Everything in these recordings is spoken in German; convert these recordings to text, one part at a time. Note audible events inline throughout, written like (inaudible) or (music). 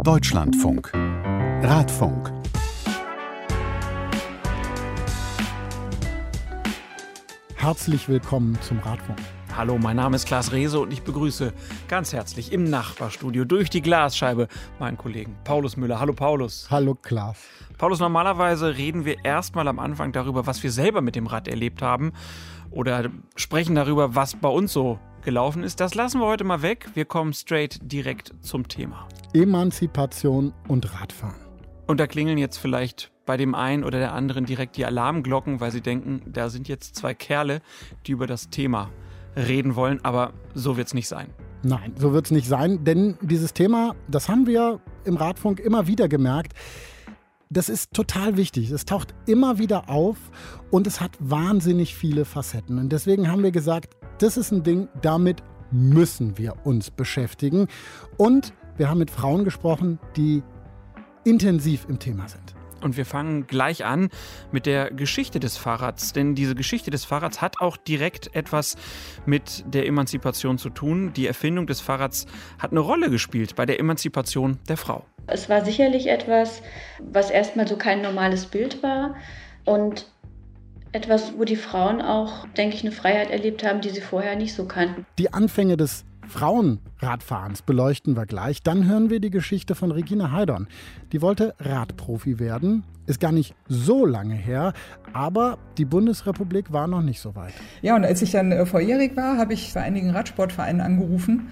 Deutschlandfunk. Radfunk. Herzlich willkommen zum Radfunk. Hallo, mein Name ist Klaas Rehse und ich begrüße ganz herzlich im Nachbarstudio durch die Glasscheibe meinen Kollegen Paulus Müller. Hallo Paulus. Hallo Klaas. Paulus, normalerweise reden wir erstmal am Anfang darüber, was wir selber mit dem Rad erlebt haben oder sprechen darüber, was bei uns so gelaufen ist. Das lassen wir heute mal weg. Wir kommen straight direkt zum Thema. Emanzipation und Radfahren. Und da klingeln jetzt vielleicht bei dem einen oder der anderen direkt die Alarmglocken, weil sie denken, da sind jetzt zwei Kerle, die über das Thema reden wollen, aber so wird es nicht sein. Nein, so wird es nicht sein, denn dieses Thema, das haben wir im Radfunk immer wieder gemerkt, das ist total wichtig. Es taucht immer wieder auf und es hat wahnsinnig viele Facetten. Und deswegen haben wir gesagt, das ist ein Ding, damit müssen wir uns beschäftigen. Und wir haben mit Frauen gesprochen, die intensiv im Thema sind. Und wir fangen gleich an mit der Geschichte des Fahrrads. Denn diese Geschichte des Fahrrads hat auch direkt etwas mit der Emanzipation zu tun. Die Erfindung des Fahrrads hat eine Rolle gespielt bei der Emanzipation der Frau. Es war sicherlich etwas, was erstmal so kein normales Bild war und etwas, wo die Frauen auch, denke ich, eine Freiheit erlebt haben, die sie vorher nicht so kannten. Die Anfänge des Frauenradfahrens beleuchten wir gleich. Dann hören wir die Geschichte von Regina Heidorn. Die wollte Radprofi werden, ist gar nicht so lange her, aber die Bundesrepublik war noch nicht so weit. Ja, und als ich dann äh, vorjährig war, habe ich bei einigen Radsportvereinen angerufen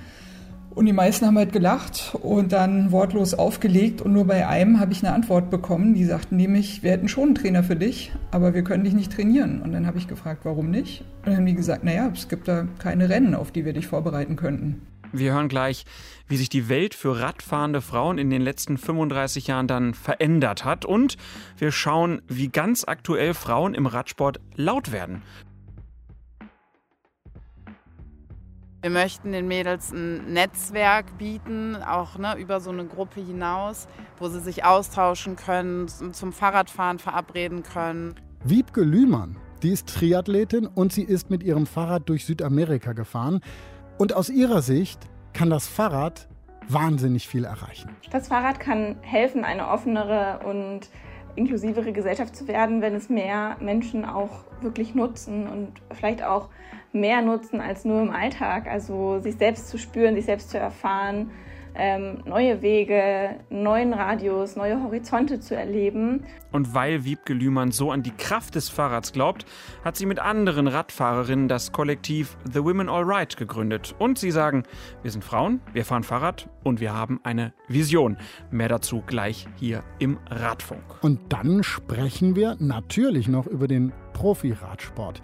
und die meisten haben halt gelacht und dann wortlos aufgelegt. Und nur bei einem habe ich eine Antwort bekommen. Die sagten nämlich, wir hätten schon einen Trainer für dich, aber wir können dich nicht trainieren. Und dann habe ich gefragt, warum nicht? Und dann haben die gesagt, naja, es gibt da keine Rennen, auf die wir dich vorbereiten könnten. Wir hören gleich, wie sich die Welt für radfahrende Frauen in den letzten 35 Jahren dann verändert hat. Und wir schauen, wie ganz aktuell Frauen im Radsport laut werden. Wir möchten den Mädels ein Netzwerk bieten, auch ne, über so eine Gruppe hinaus, wo sie sich austauschen können, zum Fahrradfahren verabreden können. Wiebke Lühmann, die ist Triathletin und sie ist mit ihrem Fahrrad durch Südamerika gefahren. Und aus ihrer Sicht kann das Fahrrad wahnsinnig viel erreichen. Das Fahrrad kann helfen, eine offenere und inklusivere Gesellschaft zu werden, wenn es mehr Menschen auch wirklich nutzen und vielleicht auch mehr nutzen als nur im Alltag. Also sich selbst zu spüren, sich selbst zu erfahren, ähm, neue Wege, neuen Radius, neue Horizonte zu erleben. Und weil Wiebke Lühmann so an die Kraft des Fahrrads glaubt, hat sie mit anderen Radfahrerinnen das Kollektiv The Women All Right gegründet. Und sie sagen, wir sind Frauen, wir fahren Fahrrad und wir haben eine Vision. Mehr dazu gleich hier im Radfunk. Und dann sprechen wir natürlich noch über den Profi-Radsport.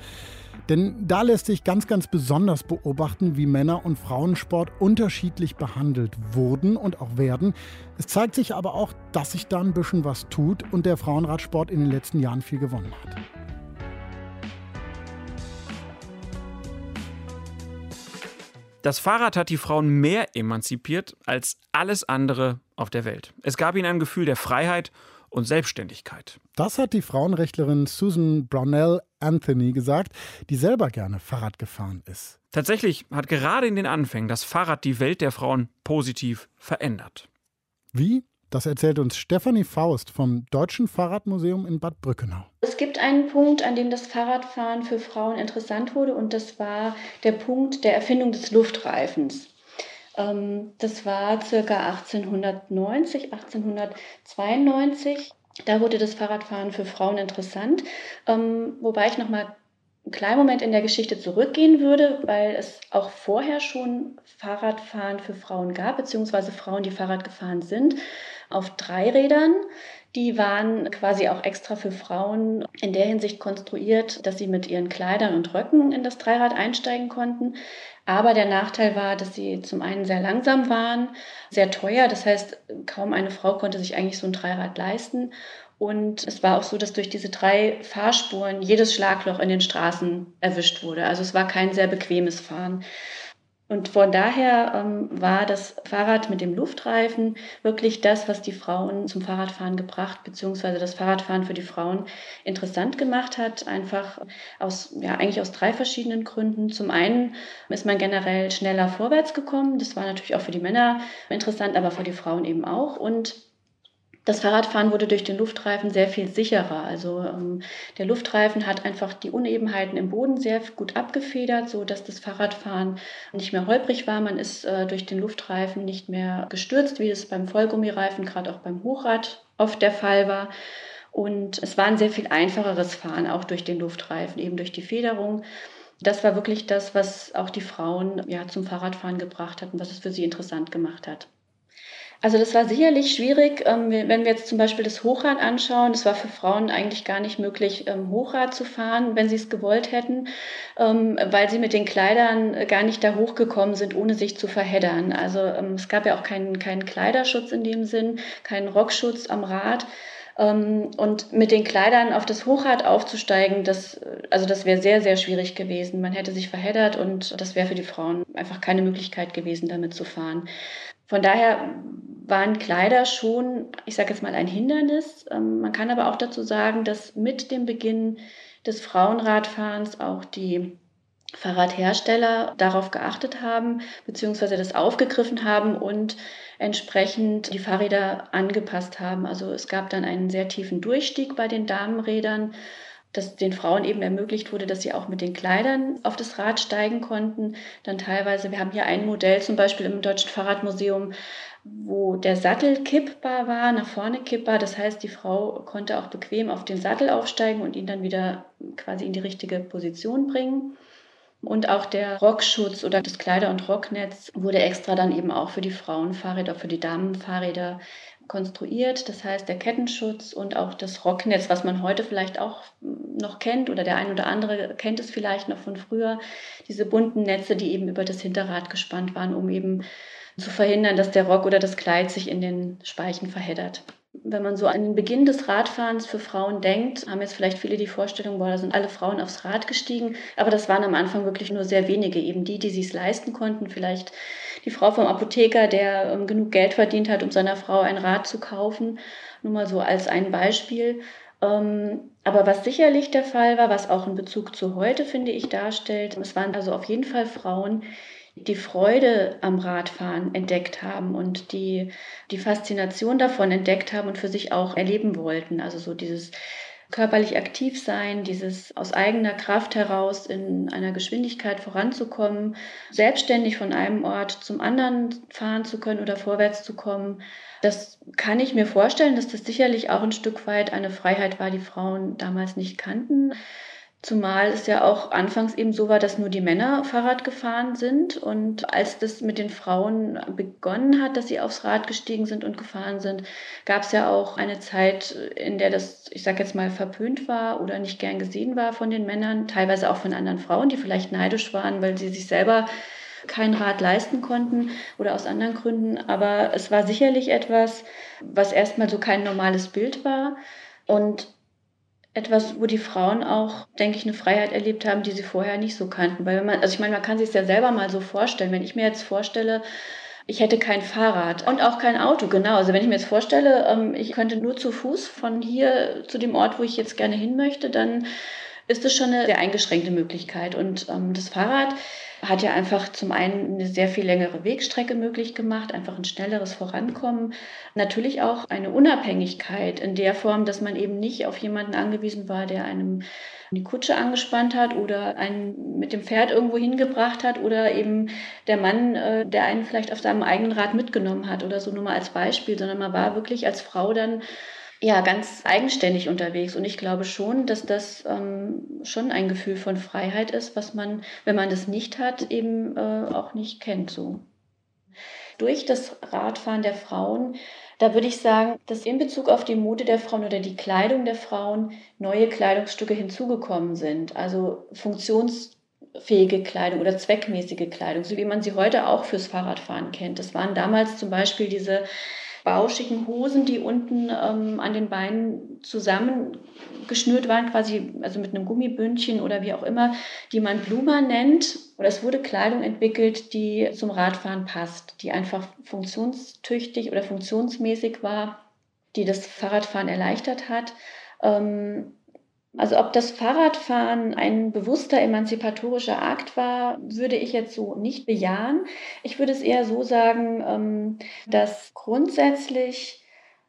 Denn da lässt sich ganz, ganz besonders beobachten, wie Männer- und Frauensport unterschiedlich behandelt wurden und auch werden. Es zeigt sich aber auch, dass sich da ein bisschen was tut und der Frauenradsport in den letzten Jahren viel gewonnen hat. Das Fahrrad hat die Frauen mehr emanzipiert als alles andere auf der Welt. Es gab ihnen ein Gefühl der Freiheit und Selbstständigkeit. Das hat die Frauenrechtlerin Susan Brownell Anthony gesagt, die selber gerne Fahrrad gefahren ist. Tatsächlich hat gerade in den Anfängen das Fahrrad die Welt der Frauen positiv verändert. Wie? Das erzählt uns Stefanie Faust vom Deutschen Fahrradmuseum in Bad Brückenau. Es gibt einen Punkt, an dem das Fahrradfahren für Frauen interessant wurde, und das war der Punkt der Erfindung des Luftreifens. Ähm, das war circa 1890, 1892. Da wurde das Fahrradfahren für Frauen interessant, ähm, wobei ich noch mal einen kleinen Moment in der Geschichte zurückgehen würde, weil es auch vorher schon Fahrradfahren für Frauen gab, beziehungsweise Frauen, die Fahrrad gefahren sind, auf Dreirädern. Die waren quasi auch extra für Frauen in der Hinsicht konstruiert, dass sie mit ihren Kleidern und Röcken in das Dreirad einsteigen konnten. Aber der Nachteil war, dass sie zum einen sehr langsam waren, sehr teuer. Das heißt, kaum eine Frau konnte sich eigentlich so ein Dreirad leisten. Und es war auch so, dass durch diese drei Fahrspuren jedes Schlagloch in den Straßen erwischt wurde. Also es war kein sehr bequemes Fahren. Und von daher ähm, war das Fahrrad mit dem Luftreifen wirklich das, was die Frauen zum Fahrradfahren gebracht, beziehungsweise das Fahrradfahren für die Frauen interessant gemacht hat. Einfach aus, ja, eigentlich aus drei verschiedenen Gründen. Zum einen ist man generell schneller vorwärts gekommen. Das war natürlich auch für die Männer interessant, aber für die Frauen eben auch. Und das Fahrradfahren wurde durch den Luftreifen sehr viel sicherer. Also ähm, der Luftreifen hat einfach die Unebenheiten im Boden sehr gut abgefedert, so dass das Fahrradfahren nicht mehr holprig war. Man ist äh, durch den Luftreifen nicht mehr gestürzt, wie es beim Vollgummireifen, gerade auch beim Hochrad oft der Fall war. Und es war ein sehr viel einfacheres Fahren, auch durch den Luftreifen, eben durch die Federung. Das war wirklich das, was auch die Frauen ja, zum Fahrradfahren gebracht hat und was es für sie interessant gemacht hat. Also das war sicherlich schwierig, ähm, wenn wir jetzt zum Beispiel das Hochrad anschauen. Es war für Frauen eigentlich gar nicht möglich, ähm, Hochrad zu fahren, wenn sie es gewollt hätten, ähm, weil sie mit den Kleidern gar nicht da hochgekommen sind, ohne sich zu verheddern. Also es gab ja auch keinen, keinen Kleiderschutz in dem Sinn, keinen Rockschutz am Rad. Und mit den Kleidern auf das Hochrad aufzusteigen, das, also das wäre sehr, sehr schwierig gewesen. Man hätte sich verheddert und das wäre für die Frauen einfach keine Möglichkeit gewesen, damit zu fahren. Von daher waren Kleider schon, ich sage jetzt mal, ein Hindernis. Ähm, man kann aber auch dazu sagen, dass mit dem Beginn des Frauenradfahrens auch die Fahrradhersteller darauf geachtet haben, beziehungsweise das aufgegriffen haben und entsprechend die Fahrräder angepasst haben. Also es gab dann einen sehr tiefen Durchstieg bei den Damenrädern dass den Frauen eben ermöglicht wurde, dass sie auch mit den Kleidern auf das Rad steigen konnten. Dann teilweise, wir haben hier ein Modell zum Beispiel im Deutschen Fahrradmuseum, wo der Sattel kippbar war, nach vorne kippbar. Das heißt, die Frau konnte auch bequem auf den Sattel aufsteigen und ihn dann wieder quasi in die richtige Position bringen. Und auch der Rockschutz oder das Kleider- und Rocknetz wurde extra dann eben auch für die Frauenfahrräder, für die Damenfahrräder konstruiert. Das heißt, der Kettenschutz und auch das Rocknetz, was man heute vielleicht auch noch kennt oder der ein oder andere kennt es vielleicht noch von früher, diese bunten Netze, die eben über das Hinterrad gespannt waren, um eben zu verhindern, dass der Rock oder das Kleid sich in den Speichen verheddert. Wenn man so an den Beginn des Radfahrens für Frauen denkt, haben jetzt vielleicht viele die Vorstellung, boah, da sind alle Frauen aufs Rad gestiegen. Aber das waren am Anfang wirklich nur sehr wenige, eben die, die sich es leisten konnten. Vielleicht die Frau vom Apotheker, der ähm, genug Geld verdient hat, um seiner Frau ein Rad zu kaufen. Nur mal so als ein Beispiel. Ähm, aber was sicherlich der Fall war, was auch in Bezug zu heute, finde ich, darstellt, es waren also auf jeden Fall Frauen, die Freude am Radfahren entdeckt haben und die die Faszination davon entdeckt haben und für sich auch erleben wollten. Also so dieses körperlich aktiv sein, dieses aus eigener Kraft heraus in einer Geschwindigkeit voranzukommen, selbstständig von einem Ort zum anderen fahren zu können oder vorwärts zu kommen. Das kann ich mir vorstellen, dass das sicherlich auch ein Stück weit eine Freiheit war, die Frauen damals nicht kannten. Zumal es ja auch anfangs eben so war, dass nur die Männer Fahrrad gefahren sind. Und als das mit den Frauen begonnen hat, dass sie aufs Rad gestiegen sind und gefahren sind, gab es ja auch eine Zeit, in der das, ich sage jetzt mal, verpönt war oder nicht gern gesehen war von den Männern, teilweise auch von anderen Frauen, die vielleicht neidisch waren, weil sie sich selber kein Rad leisten konnten oder aus anderen Gründen. Aber es war sicherlich etwas, was erstmal so kein normales Bild war. Und etwas, wo die Frauen auch, denke ich, eine Freiheit erlebt haben, die sie vorher nicht so kannten. Weil wenn man, also ich meine, man kann sich ja selber mal so vorstellen. Wenn ich mir jetzt vorstelle, ich hätte kein Fahrrad und auch kein Auto, genau. Also wenn ich mir jetzt vorstelle, ähm, ich könnte nur zu Fuß von hier zu dem Ort, wo ich jetzt gerne hin möchte, dann ist das schon eine sehr eingeschränkte Möglichkeit. Und ähm, das Fahrrad hat ja einfach zum einen eine sehr viel längere Wegstrecke möglich gemacht, einfach ein schnelleres Vorankommen. Natürlich auch eine Unabhängigkeit in der Form, dass man eben nicht auf jemanden angewiesen war, der einem die Kutsche angespannt hat oder einen mit dem Pferd irgendwo hingebracht hat oder eben der Mann, äh, der einen vielleicht auf seinem eigenen Rad mitgenommen hat oder so nur mal als Beispiel, sondern man war wirklich als Frau dann ja, ganz eigenständig unterwegs. Und ich glaube schon, dass das ähm, schon ein Gefühl von Freiheit ist, was man, wenn man das nicht hat, eben äh, auch nicht kennt. So. Durch das Radfahren der Frauen, da würde ich sagen, dass in Bezug auf die Mode der Frauen oder die Kleidung der Frauen neue Kleidungsstücke hinzugekommen sind. Also funktionsfähige Kleidung oder zweckmäßige Kleidung, so wie man sie heute auch fürs Fahrradfahren kennt. Das waren damals zum Beispiel diese bauschigen Hosen, die unten ähm, an den Beinen zusammengeschnürt waren, quasi also mit einem Gummibündchen oder wie auch immer, die man Bluma nennt. Oder es wurde Kleidung entwickelt, die zum Radfahren passt, die einfach funktionstüchtig oder funktionsmäßig war, die das Fahrradfahren erleichtert hat. Ähm, also ob das Fahrradfahren ein bewusster emanzipatorischer Akt war, würde ich jetzt so nicht bejahen. Ich würde es eher so sagen, ähm, dass grundsätzlich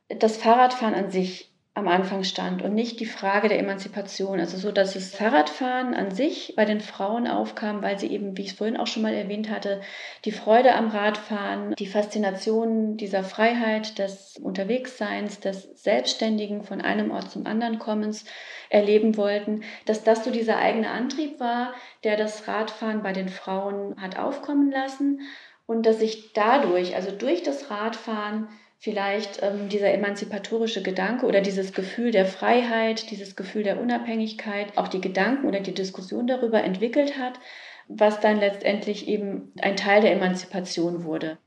das Fahrradfahren an sich am Anfang stand und nicht die Frage der Emanzipation. Also so, dass das Fahrradfahren an sich bei den Frauen aufkam, weil sie eben, wie ich es vorhin auch schon mal erwähnt hatte, die Freude am Radfahren, die Faszination dieser Freiheit, des Unterwegsseins, des Selbstständigen von einem Ort zum anderen Kommens erleben wollten, dass das so dieser eigene Antrieb war, der das Radfahren bei den Frauen hat aufkommen lassen und dass sich dadurch, also durch das Radfahren, vielleicht ähm, dieser emanzipatorische Gedanke oder dieses Gefühl der Freiheit, dieses Gefühl der Unabhängigkeit, auch die Gedanken oder die Diskussion darüber entwickelt hat, was dann letztendlich eben ein Teil der Emanzipation wurde.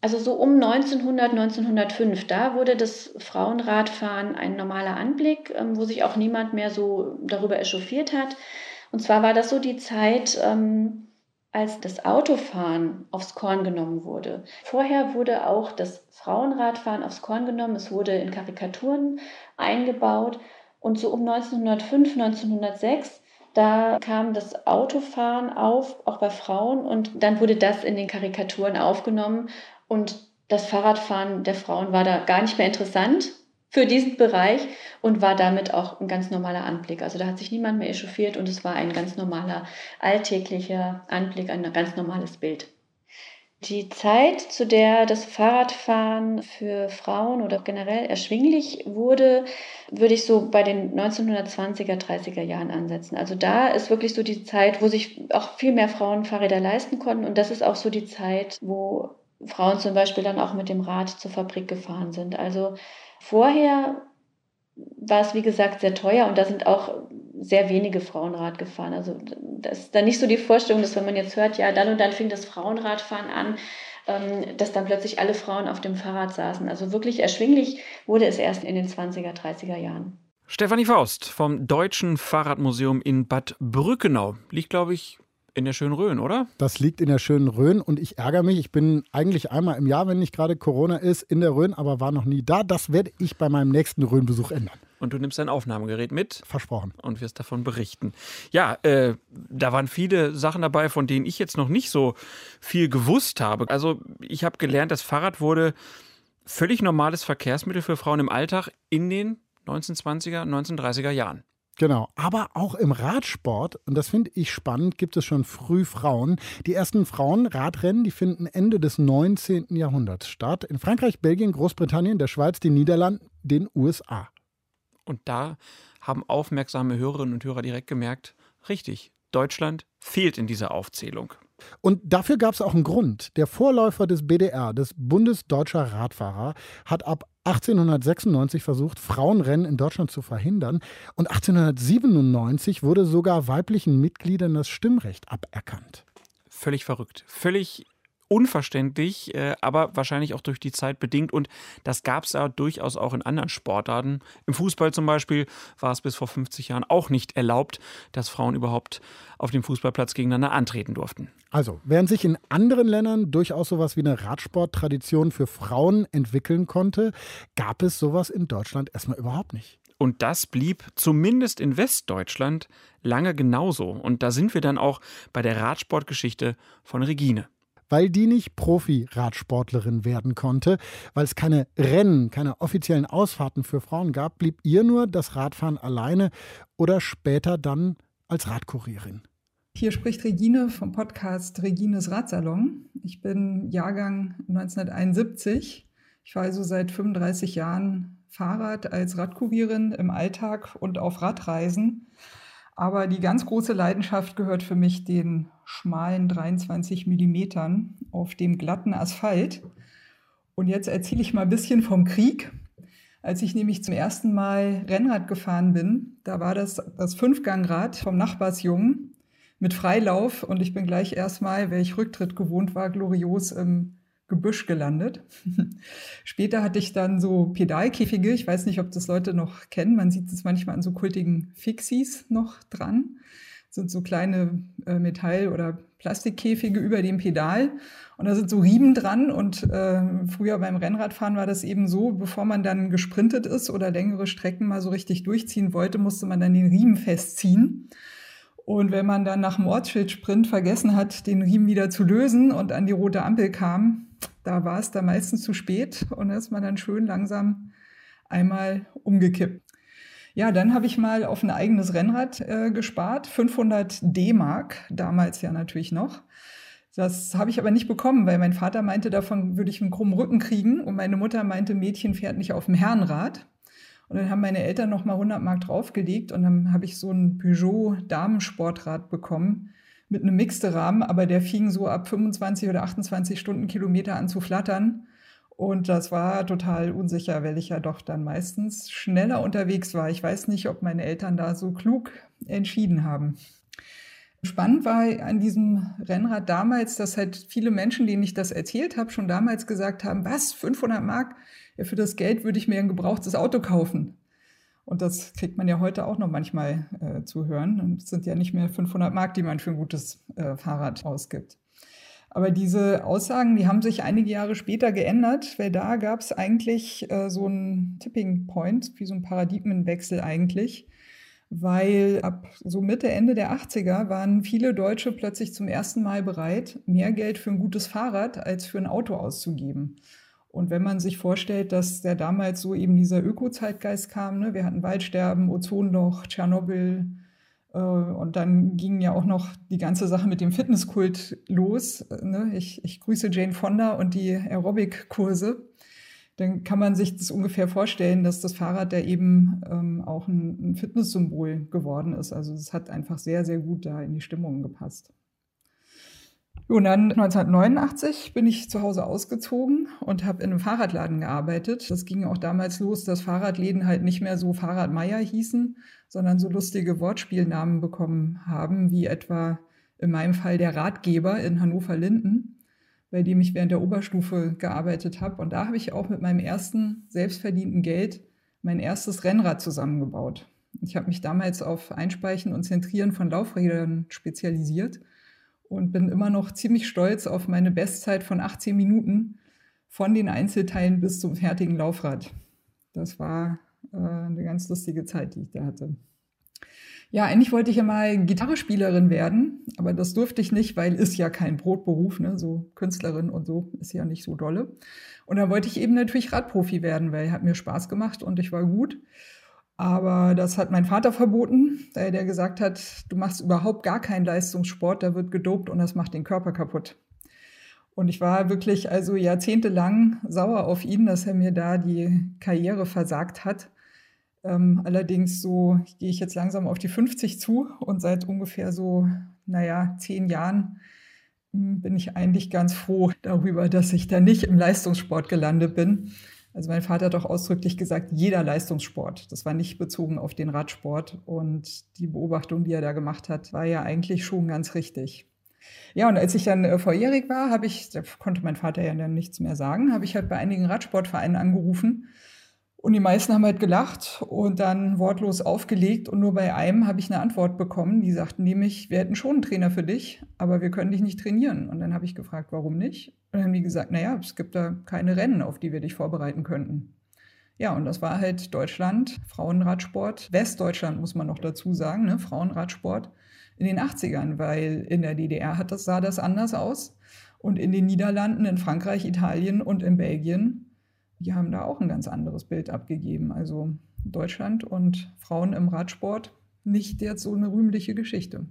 Also so um 1900, 1905, da wurde das Frauenradfahren ein normaler Anblick, ähm, wo sich auch niemand mehr so darüber echauffiert hat. Und zwar war das so die Zeit, ähm, als das Autofahren aufs Korn genommen wurde. Vorher wurde auch das Frauenradfahren aufs Korn genommen. Es wurde in Karikaturen eingebaut. Und so um 1905, 1906, da kam das Autofahren auf, auch bei Frauen. Und dann wurde das in den Karikaturen aufgenommen. Und das Fahrradfahren der Frauen war da gar nicht mehr interessant für diesen Bereich und war damit auch ein ganz normaler Anblick. Also da hat sich niemand mehr echauffiert und es war ein ganz normaler, alltäglicher Anblick, ein ganz normales Bild. Die Zeit, zu der das Fahrradfahren für Frauen oder generell erschwinglich wurde, würde ich so bei den 1920er, 30er Jahren ansetzen. Also da ist wirklich so die Zeit, wo sich auch viel mehr Frauen Fahrräder leisten konnten. Und das ist auch so die Zeit, wo Frauen zum Beispiel dann auch mit dem Rad zur Fabrik gefahren sind. Also Vorher war es, wie gesagt, sehr teuer und da sind auch sehr wenige Frauenrad gefahren. Also das ist dann nicht so die Vorstellung, dass wenn man jetzt hört, ja, dann und dann fing das Frauenradfahren an, ähm, dass dann plötzlich alle Frauen auf dem Fahrrad saßen. Also wirklich erschwinglich wurde es erst in den 20er, 30er Jahren. Stefanie Faust vom Deutschen Fahrradmuseum in Bad Brückenau. Liegt, glaube ich, in der schönen Rhön, oder? Das liegt in der schönen Rhön und ich ärgere mich. Ich bin eigentlich einmal im Jahr, wenn nicht gerade Corona ist, in der Rhön, aber war noch nie da. Das werde ich bei meinem nächsten Rhönbesuch ändern. Und du nimmst dein Aufnahmegerät mit. Versprochen. Und wirst davon berichten. Ja, äh, da waren viele Sachen dabei, von denen ich jetzt noch nicht so viel gewusst habe. Also ich habe gelernt, das Fahrrad wurde völlig normales Verkehrsmittel für Frauen im Alltag in den 1920er, 1930er Jahren. Genau, aber auch im Radsport, und das finde ich spannend, gibt es schon früh Frauen. Die ersten Frauenradrennen, die finden Ende des 19. Jahrhunderts statt. In Frankreich, Belgien, Großbritannien, der Schweiz, den Niederlanden, den USA. Und da haben aufmerksame Hörerinnen und Hörer direkt gemerkt, richtig, Deutschland fehlt in dieser Aufzählung. Und dafür gab es auch einen Grund. Der Vorläufer des BDR, des Bundesdeutscher Radfahrer, hat ab 1896 versucht, Frauenrennen in Deutschland zu verhindern. Und 1897 wurde sogar weiblichen Mitgliedern das Stimmrecht aberkannt. Völlig verrückt. Völlig unverständlich, äh, aber wahrscheinlich auch durch die Zeit bedingt. Und das gab es ja durchaus auch in anderen Sportarten. Im Fußball zum Beispiel war es bis vor 50 Jahren auch nicht erlaubt, dass Frauen überhaupt auf dem Fußballplatz gegeneinander antreten durften. Also, während sich in anderen Ländern durchaus sowas wie eine Radsporttradition für Frauen entwickeln konnte, gab es sowas in Deutschland erstmal überhaupt nicht. Und das blieb zumindest in Westdeutschland lange genauso. Und da sind wir dann auch bei der Radsportgeschichte von Regine weil die nicht Profi-Radsportlerin werden konnte, weil es keine Rennen, keine offiziellen Ausfahrten für Frauen gab, blieb ihr nur das Radfahren alleine oder später dann als Radkurierin. Hier spricht Regine vom Podcast Regines Radsalon. Ich bin Jahrgang 1971. Ich fahre also seit 35 Jahren Fahrrad als Radkurierin im Alltag und auf Radreisen. Aber die ganz große Leidenschaft gehört für mich den schmalen 23 Millimetern auf dem glatten Asphalt. Und jetzt erzähle ich mal ein bisschen vom Krieg. Als ich nämlich zum ersten Mal Rennrad gefahren bin, da war das das Fünfgangrad vom Nachbarsjungen mit Freilauf und ich bin gleich erstmal, weil ich Rücktritt gewohnt war, glorios im Gebüsch gelandet. (laughs) Später hatte ich dann so Pedalkäfige. Ich weiß nicht, ob das Leute noch kennen. Man sieht es manchmal an so kultigen Fixies noch dran. Sind so kleine äh, Metall- oder Plastikkäfige über dem Pedal. Und da sind so Riemen dran. Und äh, früher beim Rennradfahren war das eben so, bevor man dann gesprintet ist oder längere Strecken mal so richtig durchziehen wollte, musste man dann den Riemen festziehen. Und wenn man dann nach dem Ortsschildsprint vergessen hat, den Riemen wieder zu lösen und an die rote Ampel kam, da war es da meistens zu spät und da ist man dann schön langsam einmal umgekippt. Ja, dann habe ich mal auf ein eigenes Rennrad äh, gespart, 500 D-Mark, damals ja natürlich noch. Das habe ich aber nicht bekommen, weil mein Vater meinte, davon würde ich einen krummen Rücken kriegen und meine Mutter meinte, Mädchen fährt nicht auf dem Herrenrad. Und dann haben meine Eltern noch mal 100 Mark draufgelegt und dann habe ich so ein Peugeot Damensportrad bekommen mit einem mixte Rahmen, aber der fing so ab 25 oder 28 Stundenkilometer an zu flattern. Und das war total unsicher, weil ich ja doch dann meistens schneller unterwegs war. Ich weiß nicht, ob meine Eltern da so klug entschieden haben. Spannend war an diesem Rennrad damals, dass halt viele Menschen, denen ich das erzählt habe, schon damals gesagt haben, was, 500 Mark? ja, für das Geld würde ich mir ein gebrauchtes Auto kaufen. Und das kriegt man ja heute auch noch manchmal äh, zu hören. Es sind ja nicht mehr 500 Mark, die man für ein gutes äh, Fahrrad ausgibt. Aber diese Aussagen, die haben sich einige Jahre später geändert, weil da gab es eigentlich äh, so einen Tipping Point, wie so ein Paradigmenwechsel eigentlich, weil ab so Mitte, Ende der 80er waren viele Deutsche plötzlich zum ersten Mal bereit, mehr Geld für ein gutes Fahrrad als für ein Auto auszugeben. Und wenn man sich vorstellt, dass der damals so eben dieser Öko-Zeitgeist kam, ne? wir hatten Waldsterben, Ozonloch, Tschernobyl, und dann ging ja auch noch die ganze Sache mit dem Fitnesskult los. Ne? Ich, ich grüße Jane Fonda und die Aerobic-Kurse. Dann kann man sich das ungefähr vorstellen, dass das Fahrrad da eben ähm, auch ein Fitnesssymbol geworden ist. Also es hat einfach sehr, sehr gut da in die Stimmung gepasst. Und dann 1989 bin ich zu Hause ausgezogen und habe in einem Fahrradladen gearbeitet. Das ging auch damals los, dass Fahrradläden halt nicht mehr so Fahrradmeier hießen, sondern so lustige Wortspielnamen bekommen haben, wie etwa in meinem Fall der Ratgeber in Hannover-Linden, bei dem ich während der Oberstufe gearbeitet habe. Und da habe ich auch mit meinem ersten selbstverdienten Geld mein erstes Rennrad zusammengebaut. Ich habe mich damals auf Einspeichen und Zentrieren von Laufrädern spezialisiert und bin immer noch ziemlich stolz auf meine Bestzeit von 18 Minuten von den Einzelteilen bis zum fertigen Laufrad. Das war äh, eine ganz lustige Zeit, die ich da hatte. Ja, eigentlich wollte ich ja mal Gitarrespielerin werden, aber das durfte ich nicht, weil ist ja kein Brotberuf, ne? so Künstlerin und so ist ja nicht so dolle. Und dann wollte ich eben natürlich Radprofi werden, weil hat mir Spaß gemacht und ich war gut. Aber das hat mein Vater verboten, der gesagt hat, du machst überhaupt gar keinen Leistungssport, da wird gedopt und das macht den Körper kaputt. Und ich war wirklich also jahrzehntelang sauer auf ihn, dass er mir da die Karriere versagt hat. Ähm, allerdings so gehe ich jetzt langsam auf die 50 zu und seit ungefähr so, naja, zehn Jahren hm, bin ich eigentlich ganz froh darüber, dass ich da nicht im Leistungssport gelandet bin, also mein Vater hat auch ausdrücklich gesagt, jeder Leistungssport. Das war nicht bezogen auf den Radsport. Und die Beobachtung, die er da gemacht hat, war ja eigentlich schon ganz richtig. Ja, und als ich dann äh, volljährig war, habe ich, da konnte mein Vater ja dann nichts mehr sagen, habe ich halt bei einigen Radsportvereinen angerufen und die meisten haben halt gelacht und dann wortlos aufgelegt. Und nur bei einem habe ich eine Antwort bekommen. Die sagten nämlich, wir hätten schon einen Trainer für dich, aber wir können dich nicht trainieren. Und dann habe ich gefragt, warum nicht? Und dann haben die gesagt, naja, es gibt da keine Rennen, auf die wir dich vorbereiten könnten. Ja, und das war halt Deutschland, Frauenradsport, Westdeutschland muss man noch dazu sagen, ne? Frauenradsport in den 80ern, weil in der DDR hat das, sah das anders aus. Und in den Niederlanden, in Frankreich, Italien und in Belgien die haben da auch ein ganz anderes Bild abgegeben. Also Deutschland und Frauen im Radsport nicht jetzt so eine rühmliche Geschichte.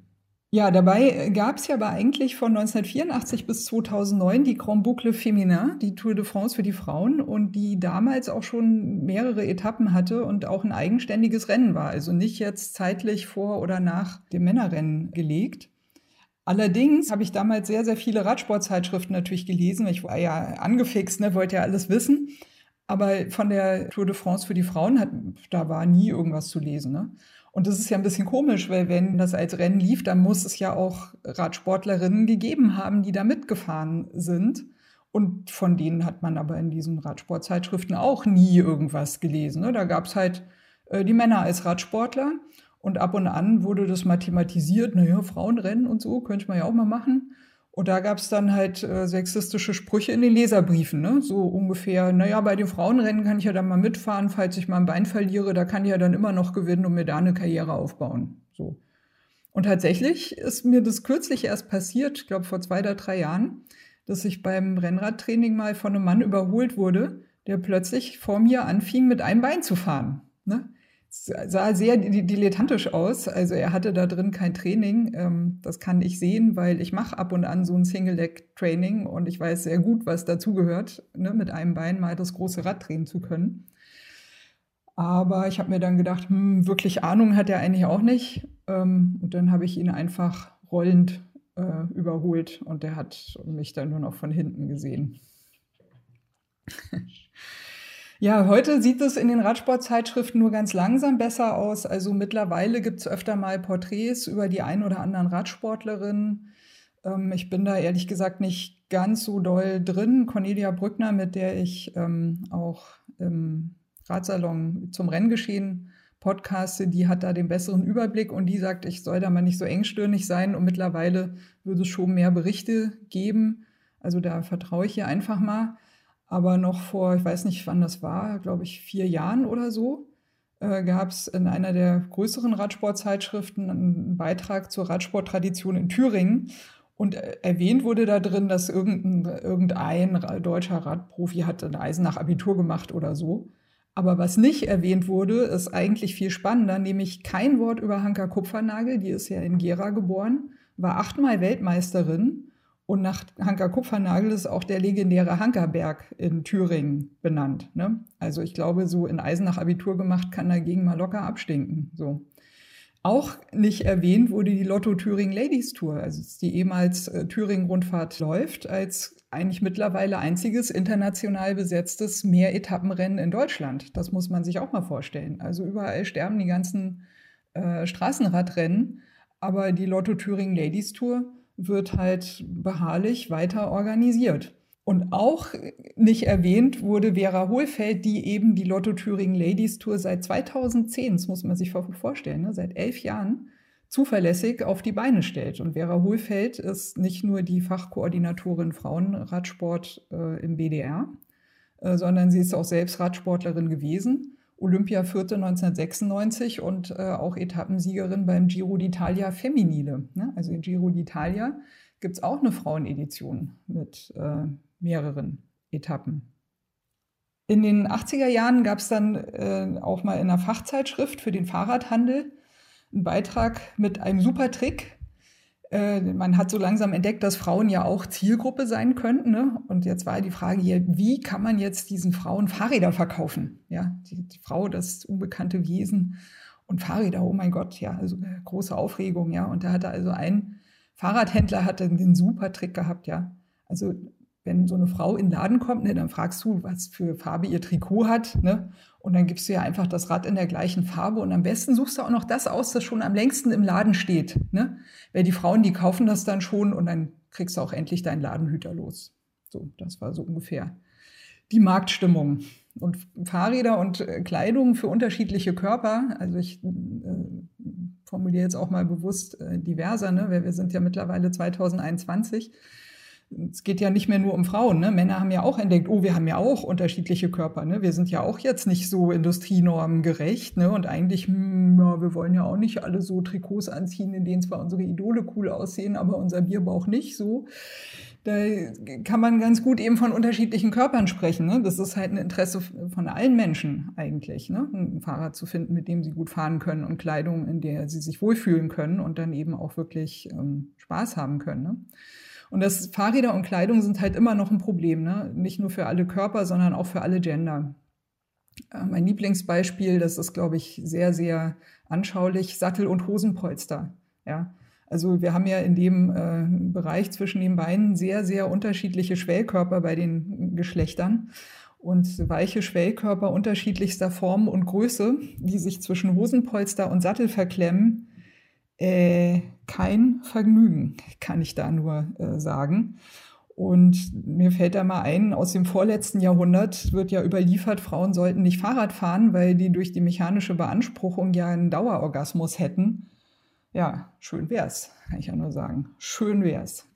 Ja, dabei gab es ja aber eigentlich von 1984 bis 2009 die Grand Boucle Féminin, die Tour de France für die Frauen und die damals auch schon mehrere Etappen hatte und auch ein eigenständiges Rennen war, also nicht jetzt zeitlich vor oder nach dem Männerrennen gelegt. Allerdings habe ich damals sehr, sehr viele Radsportzeitschriften natürlich gelesen. Ich war ja angefixt, ne, wollte ja alles wissen. Aber von der Tour de France für die Frauen, hat, da war nie irgendwas zu lesen. Ne? Und das ist ja ein bisschen komisch, weil wenn das als Rennen lief, dann muss es ja auch Radsportlerinnen gegeben haben, die da mitgefahren sind. Und von denen hat man aber in diesen Radsportzeitschriften auch nie irgendwas gelesen. Ne? Da gab es halt äh, die Männer als Radsportler und ab und an wurde das mathematisiert, naja, Frauenrennen und so, könnte man ja auch mal machen. Und da gab es dann halt äh, sexistische Sprüche in den Leserbriefen, ne? So ungefähr, naja, bei den Frauenrennen kann ich ja dann mal mitfahren, falls ich mal ein Bein verliere, da kann ich ja dann immer noch gewinnen und mir da eine Karriere aufbauen. So. Und tatsächlich ist mir das kürzlich erst passiert, ich glaube vor zwei oder drei Jahren, dass ich beim Rennradtraining mal von einem Mann überholt wurde, der plötzlich vor mir anfing, mit einem Bein zu fahren. Ne? Sah sehr dilettantisch aus. Also er hatte da drin kein Training. Ähm, das kann ich sehen, weil ich mache ab und an so ein Single-Leg-Training und ich weiß sehr gut, was dazugehört, ne, mit einem Bein mal das große Rad drehen zu können. Aber ich habe mir dann gedacht, hm, wirklich Ahnung hat er eigentlich auch nicht. Ähm, und dann habe ich ihn einfach rollend äh, überholt und der hat mich dann nur noch von hinten gesehen. (laughs) Ja, heute sieht es in den Radsportzeitschriften nur ganz langsam besser aus. Also mittlerweile gibt es öfter mal Porträts über die ein oder anderen Radsportlerinnen. Ähm, ich bin da ehrlich gesagt nicht ganz so doll drin. Cornelia Brückner, mit der ich ähm, auch im Radsalon zum Renngeschehen podcaste, die hat da den besseren Überblick und die sagt, ich soll da mal nicht so engstirnig sein und mittlerweile würde es schon mehr Berichte geben. Also da vertraue ich ihr einfach mal. Aber noch vor, ich weiß nicht, wann das war, glaube ich, vier Jahren oder so, äh, gab es in einer der größeren Radsportzeitschriften einen Beitrag zur Radsporttradition in Thüringen. Und äh, erwähnt wurde da drin, dass irgendein, irgendein deutscher Radprofi hat ein Eisenach-Abitur gemacht oder so. Aber was nicht erwähnt wurde, ist eigentlich viel spannender, nämlich kein Wort über Hanka Kupfernagel, die ist ja in Gera geboren, war achtmal Weltmeisterin und nach Hanka Kupfernagel ist auch der legendäre Hankerberg in Thüringen benannt. Ne? Also ich glaube, so in Eisenach Abitur gemacht kann dagegen mal locker abstinken. So. Auch nicht erwähnt wurde die Lotto Thüringen Ladies Tour, also die ehemals äh, Thüringen-Rundfahrt läuft, als eigentlich mittlerweile einziges international besetztes Mehretappenrennen in Deutschland. Das muss man sich auch mal vorstellen. Also überall sterben die ganzen äh, Straßenradrennen, aber die Lotto Thüringen Ladies Tour wird halt beharrlich weiter organisiert. Und auch nicht erwähnt wurde Vera Hohlfeld, die eben die Lotto Thüringen Ladies Tour seit 2010, das muss man sich vorstellen, ne, seit elf Jahren, zuverlässig auf die Beine stellt. Und Vera Hohlfeld ist nicht nur die Fachkoordinatorin Frauenradsport äh, im BDR, äh, sondern sie ist auch selbst Radsportlerin gewesen Olympia Vierte 1996 und äh, auch Etappensiegerin beim Giro d'Italia Feminile. Ne? Also in Giro d'Italia gibt es auch eine Frauenedition mit äh, mehreren Etappen. In den 80er Jahren gab es dann äh, auch mal in einer Fachzeitschrift für den Fahrradhandel einen Beitrag mit einem super Trick, man hat so langsam entdeckt, dass Frauen ja auch Zielgruppe sein könnten. Ne? Und jetzt war die Frage hier, wie kann man jetzt diesen Frauen Fahrräder verkaufen? Ja, die, die Frau, das unbekannte Wesen und Fahrräder, oh mein Gott, ja, also äh, große Aufregung, ja. Und da hatte also ein Fahrradhändler hatte den super Trick gehabt, ja. Also wenn so eine Frau in den Laden kommt, ne, dann fragst du, was für Farbe ihr Trikot hat, ne? Und dann gibst du ja einfach das Rad in der gleichen Farbe und am besten suchst du auch noch das aus, das schon am längsten im Laden steht, ne? Weil die Frauen, die kaufen das dann schon und dann kriegst du auch endlich deinen Ladenhüter los. So, das war so ungefähr die Marktstimmung. Und Fahrräder und äh, Kleidung für unterschiedliche Körper, also ich äh, formuliere jetzt auch mal bewusst äh, diverser, ne? weil wir sind ja mittlerweile 2021 es geht ja nicht mehr nur um Frauen. Ne? Männer haben ja auch entdeckt, oh, wir haben ja auch unterschiedliche Körper. Ne? Wir sind ja auch jetzt nicht so industrienormengerecht. Ne? Und eigentlich, hm, ja, wir wollen ja auch nicht alle so Trikots anziehen, in denen zwar unsere Idole cool aussehen, aber unser Bierbauch nicht so. Da kann man ganz gut eben von unterschiedlichen Körpern sprechen. Ne? Das ist halt ein Interesse von allen Menschen eigentlich, ne? ein Fahrrad zu finden, mit dem sie gut fahren können und Kleidung, in der sie sich wohlfühlen können und dann eben auch wirklich ähm, Spaß haben können. Ne? Und das Fahrräder und Kleidung sind halt immer noch ein Problem, ne? nicht nur für alle Körper, sondern auch für alle Gender. Äh, mein Lieblingsbeispiel, das ist, glaube ich, sehr, sehr anschaulich, Sattel- und Hosenpolster. Ja, also wir haben ja in dem äh, Bereich zwischen den Beinen sehr, sehr unterschiedliche Schwellkörper bei den Geschlechtern und weiche Schwellkörper unterschiedlichster Form und Größe, die sich zwischen Hosenpolster und Sattel verklemmen, äh, kein Vergnügen, kann ich da nur äh, sagen. Und mir fällt da mal ein, aus dem vorletzten Jahrhundert wird ja überliefert, Frauen sollten nicht Fahrrad fahren, weil die durch die mechanische Beanspruchung ja einen Dauerorgasmus hätten. Ja, schön wär's, kann ich ja nur sagen. Schön wär's.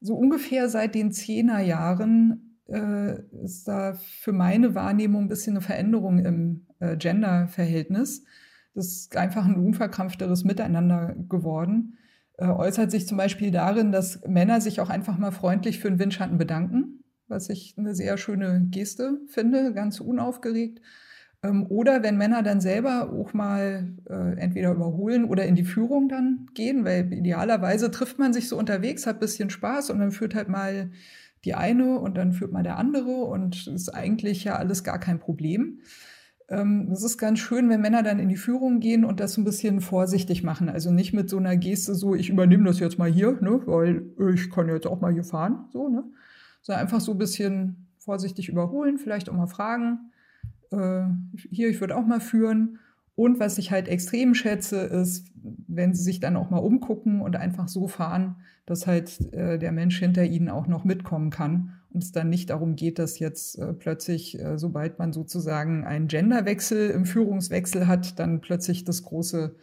So ungefähr seit den Zehnerjahren äh, ist da für meine Wahrnehmung ein bisschen eine Veränderung im äh, Gender-Verhältnis. Das ist einfach ein unverkrampfteres Miteinander geworden. Äh, äußert sich zum Beispiel darin, dass Männer sich auch einfach mal freundlich für den Windschatten bedanken, was ich eine sehr schöne Geste finde, ganz unaufgeregt. Ähm, oder wenn Männer dann selber auch mal äh, entweder überholen oder in die Führung dann gehen, weil idealerweise trifft man sich so unterwegs, hat ein bisschen Spaß und dann führt halt mal die eine und dann führt mal der andere und ist eigentlich ja alles gar kein Problem. Ähm, es ist ganz schön, wenn Männer dann in die Führung gehen und das ein bisschen vorsichtig machen. Also nicht mit so einer Geste so, ich übernehme das jetzt mal hier, ne, weil ich kann jetzt auch mal hier fahren, so, ne? Sondern einfach so ein bisschen vorsichtig überholen, vielleicht auch mal fragen. Äh, hier, ich würde auch mal führen. Und was ich halt extrem schätze, ist, wenn sie sich dann auch mal umgucken und einfach so fahren, dass halt äh, der Mensch hinter ihnen auch noch mitkommen kann und es dann nicht darum geht, dass jetzt äh, plötzlich, äh, sobald man sozusagen einen Genderwechsel im Führungswechsel hat, dann plötzlich das große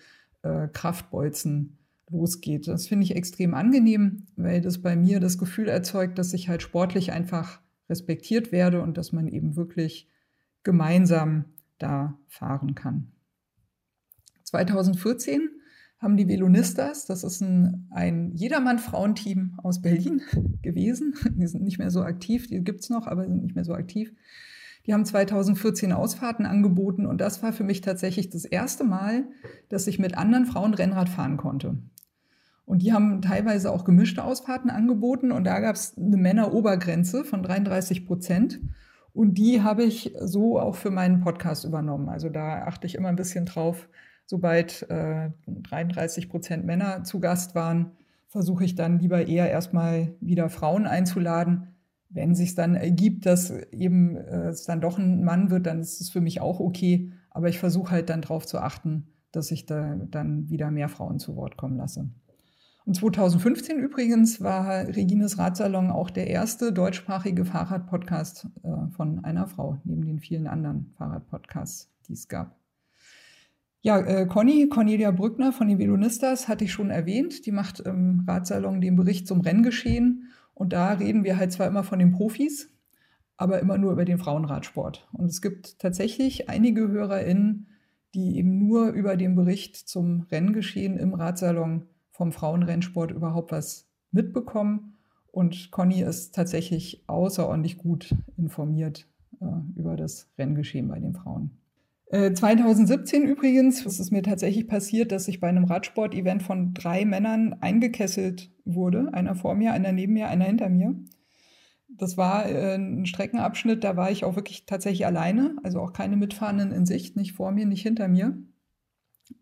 äh, Kraftbolzen losgeht. Das finde ich extrem angenehm, weil das bei mir das Gefühl erzeugt, dass ich halt sportlich einfach respektiert werde und dass man eben wirklich gemeinsam da fahren kann. 2014 haben die Velonistas, das ist ein, ein Jedermann-Frauenteam aus Berlin (laughs) gewesen. Die sind nicht mehr so aktiv, die gibt es noch, aber sind nicht mehr so aktiv. Die haben 2014 Ausfahrten angeboten und das war für mich tatsächlich das erste Mal, dass ich mit anderen Frauen Rennrad fahren konnte. Und die haben teilweise auch gemischte Ausfahrten angeboten und da gab es eine Männerobergrenze von 33 Prozent. Und die habe ich so auch für meinen Podcast übernommen. Also da achte ich immer ein bisschen drauf, sobald äh, 33 Prozent Männer zu Gast waren, versuche ich dann lieber eher erstmal wieder Frauen einzuladen. Wenn sich dann ergibt, dass eben äh, es dann doch ein Mann wird, dann ist es für mich auch okay. Aber ich versuche halt dann darauf zu achten, dass ich da dann wieder mehr Frauen zu Wort kommen lasse. Und 2015 übrigens war Regines Radsalon auch der erste deutschsprachige Fahrradpodcast äh, von einer Frau, neben den vielen anderen Fahrradpodcasts, die es gab. Ja, äh, Conny, Cornelia Brückner von den Velonistas hatte ich schon erwähnt. Die macht im Radsalon den Bericht zum Renngeschehen. Und da reden wir halt zwar immer von den Profis, aber immer nur über den Frauenradsport. Und es gibt tatsächlich einige HörerInnen, die eben nur über den Bericht zum Renngeschehen im Radsalon vom Frauenrennsport überhaupt was mitbekommen. Und Conny ist tatsächlich außerordentlich gut informiert äh, über das Renngeschehen bei den Frauen. 2017 äh, übrigens, ist es mir tatsächlich passiert, dass ich bei einem Radsport-Event von drei Männern eingekesselt wurde. Einer vor mir, einer neben mir, einer hinter mir. Das war äh, ein Streckenabschnitt, da war ich auch wirklich tatsächlich alleine, also auch keine Mitfahrenden in Sicht, nicht vor mir, nicht hinter mir.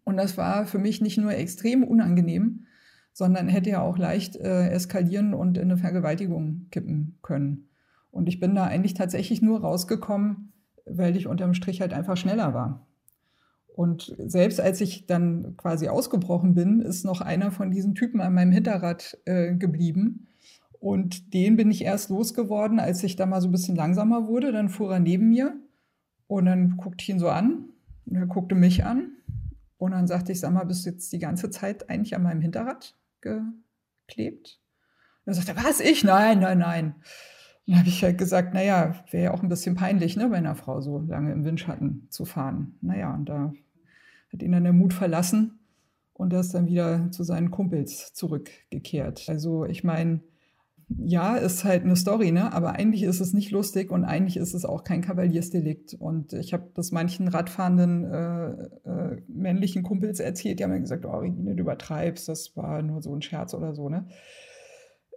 Und das war für mich nicht nur extrem unangenehm, sondern hätte ja auch leicht äh, eskalieren und in eine Vergewaltigung kippen können. Und ich bin da eigentlich tatsächlich nur rausgekommen, weil ich unterm Strich halt einfach schneller war. Und selbst als ich dann quasi ausgebrochen bin, ist noch einer von diesen Typen an meinem Hinterrad äh, geblieben. Und den bin ich erst losgeworden, als ich da mal so ein bisschen langsamer wurde. Dann fuhr er neben mir und dann guckte ich ihn so an und er guckte mich an. Und dann sagte ich, sag mal, bist du jetzt die ganze Zeit eigentlich an meinem Hinterrad geklebt? Und er sagte, was, ich? Nein, nein, nein. Dann habe ich halt gesagt, naja, wäre ja auch ein bisschen peinlich, ne, bei einer Frau so lange im Windschatten zu fahren. Naja, und da hat ihn dann der Mut verlassen und er ist dann wieder zu seinen Kumpels zurückgekehrt. Also ich meine, ja, ist halt eine Story, ne? aber eigentlich ist es nicht lustig und eigentlich ist es auch kein Kavaliersdelikt. Und ich habe das manchen radfahrenden äh, äh, männlichen Kumpels erzählt, die haben mir gesagt, oh, Regine, du übertreibst, das war nur so ein Scherz oder so. Ne?